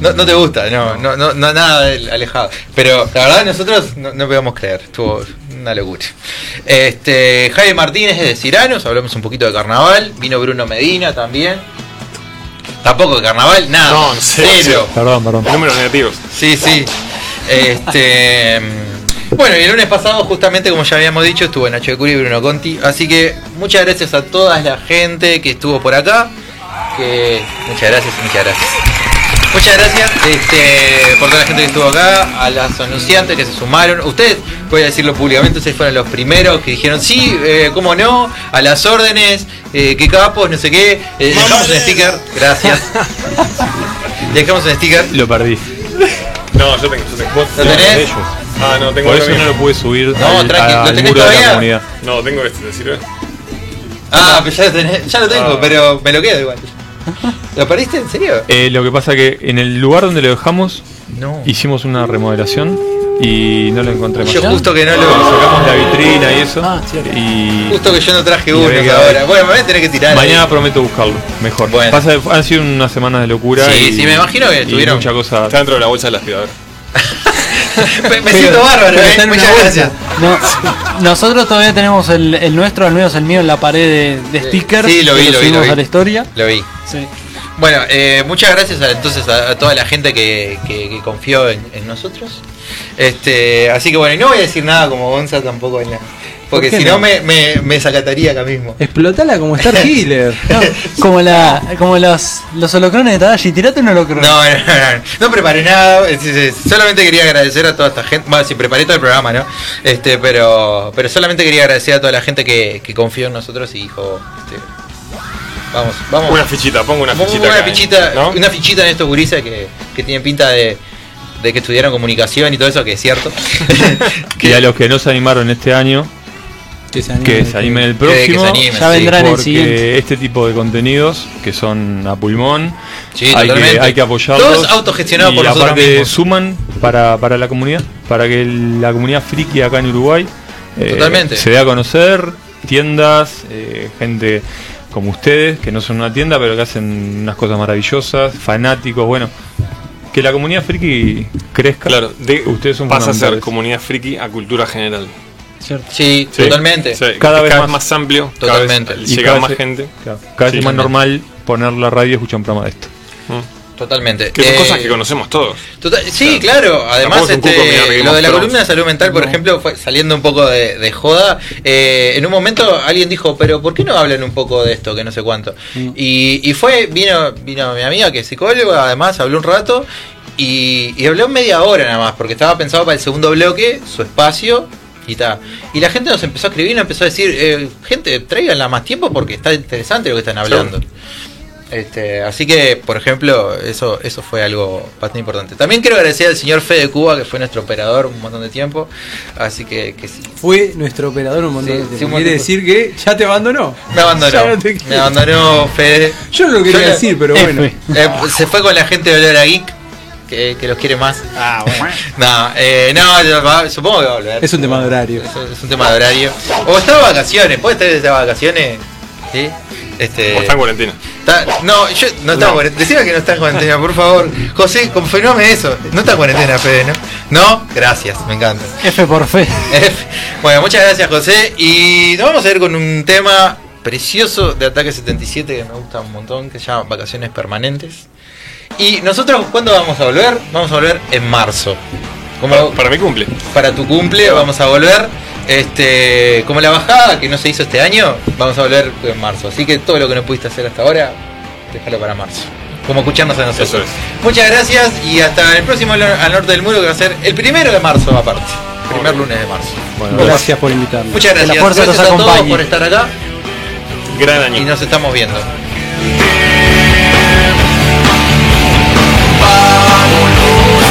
No, no te gusta, no, no, no, no, nada alejado. Pero la verdad nosotros no, no podemos creer, estuvo una locura. Este, Jaime Martínez es de Ciranos, hablamos un poquito de carnaval. Vino Bruno Medina también. Tampoco de carnaval, nada. No, sé, cero. Perdón, perdón. Números negativos. Sí, sí. Este. Bueno, y el lunes pasado, justamente como ya habíamos dicho, estuvo Nacho de Curi y Bruno Conti. Así que muchas gracias a toda la gente que estuvo por acá. Que muchas gracias, muchas gracias. Muchas gracias este, por toda la gente que estuvo acá, a las anunciantes que se sumaron. Ustedes, voy a decirlo públicamente, ustedes fueron los primeros que dijeron sí, eh, cómo no, a las órdenes, eh, qué capos, no sé qué. Eh, dejamos un sticker, gracias. dejamos un sticker. Lo perdí. No, yo tengo, yo tengo. ¿Vos ¿Lo tenés? Ah, no, tengo Por eso no lo pude subir No, al, tranqui, ¿lo al tenés muro de la todavía? comunidad. No, tengo este, ¿te sirve? Ah, pero ya lo, tenés- ya lo tengo, Ah. pero me lo quedo igual. ¿Lo perdiste en serio? Eh, lo que pasa que en el lugar donde lo dejamos No. hicimos una remodelación y no lo encontré más. Yo justo que no lo. Sacamos la vitrina y eso. Ah, cierto. y Justo que yo no traje uno ahora. Bueno, me voy a tener que tirar. mañana ahí. prometo buscarlo. Mejor. Bueno. Pasa han sido unas semanas de locura. Sí, y, sí, me imagino que estuvieron- mucha cosa. Está dentro de la bolsa de la aspiradora. me, me siento bárbaro, pero eh. Muchas gracias. No, nosotros todavía tenemos el, el nuestro, al menos el mío, en la pared de, de stickers. Sí, lo vi, lo vi, lo subimos vi. a la historia. Lo vi. Sí. Bueno, eh, muchas gracias a, entonces a, a toda la gente que, que- que confió en, en nosotros. Este, así que bueno, y no voy a decir nada como Gonza tampoco en la- porque ¿Por qué si no no? me, me, me sacataría acá mismo. Explotala como Star Killer. No, como la, como los, los holocrones de Tadashi, tirate un holocrón. No, no, no, no, no preparé nada, es- solamente quería agradecer a toda esta gente, bueno, sí preparé todo el programa, ¿no? Este, pero, pero solamente quería agradecer a toda la gente que, que confió en nosotros y dijo, este, vamos, vamos. Una fichita, pongo una fichita. una acá, fichita, ¿no? una fichita en estos gurises que, que tienen pinta de, de que estudiaron comunicación y todo eso, que es cierto. Y a los que no se animaron este año, Que se anime. que se animen el Que- que se próximo. animen, Ya vendrá en el siguiente. este tipo de contenidos que son a pulmón Sí, hay, que, hay que apoyarlos Todos autogestionados y por nosotros aparte mismos. suman para, para la comunidad para que la comunidad friki acá en Uruguay eh, Totalmente. se dé a conocer tiendas eh, gente como ustedes que no son una tienda pero que hacen unas cosas maravillosas fanáticos bueno que la comunidad friki crezca Claro, de, ustedes son pasa a ser comunidad friki a cultura general. ¿cierto? Sí, Sí. totalmente. Cada vez cada más. amplio, Totalmente. cada vez Y llega cada más vez- gente. Claro, cada vez Sí, más normal poner la radio y escuchar un programa de esto. Totalmente. Que son Eh, cosas que conocemos todos. Total- sí, claro. Además, un cuco este, lo de la columna de salud mental, por ejemplo, fue saliendo un poco de, de joda. eh, en un momento alguien dijo, pero ¿por qué no hablan un poco de esto? Que no sé cuánto. Y, y fue, vino, vino mi amiga que es psicóloga, además habló un rato. Y, y habló media hora nada más, porque estaba pensado para el segundo bloque, su espacio. Y ta. Y la gente nos empezó a escribir, nos empezó a decir, eh, gente, tráiganla más tiempo porque está interesante lo que están hablando. Este, así que, por ejemplo, eso, eso fue algo bastante importante. También quiero agradecer al señor Fede Cuba, que fue nuestro operador un montón de tiempo. Así que, que sí. Fue nuestro operador un montón Sí, de tiempo. sí, un montón Quiere de- decir que ya te abandonó. Me abandonó. No me abandonó Fede. Yo no lo quería Yo decir, pero bueno. Eh, se fue con la gente de Olor a Geek, que, que los quiere más. Ah, bueno. No, eh, no, supongo que va a volver. Es un tema de horario. Es, es un tema de horario. O está de vacaciones, puede estar de vacaciones. ¿Sí? Este, O está en cuarentena. Está- no, yo no está en cuarentena. Decime que no está en cuarentena, por favor. José, confirmame eso. No está en cuarentena, Fede, ¿no? No, gracias, me encanta. F por fe. bueno, muchas gracias, José. Y nos vamos a ir con un tema precioso de Ataque 77 que me gusta un montón, que se llama Vacaciones Permanentes. Y nosotros, ¿cuándo vamos a volver? Vamos a volver en marzo. Como Para, para mi cumple. para tu cumple vamos a volver. Este, como la bajada que no se hizo este año, vamos a volver en marzo. Así que todo lo que no pudiste hacer hasta ahora, déjalo para marzo. Como escucharnos a nosotros. Es. Muchas gracias y hasta el próximo al norte del muro que va a ser el primero de marzo aparte. Primer lunes de marzo. Bueno, gracias, por invitarnos. Muchas gracias. La fuerza gracias nos por estar acá. Gran año. Y nos estamos viendo. Vámonos,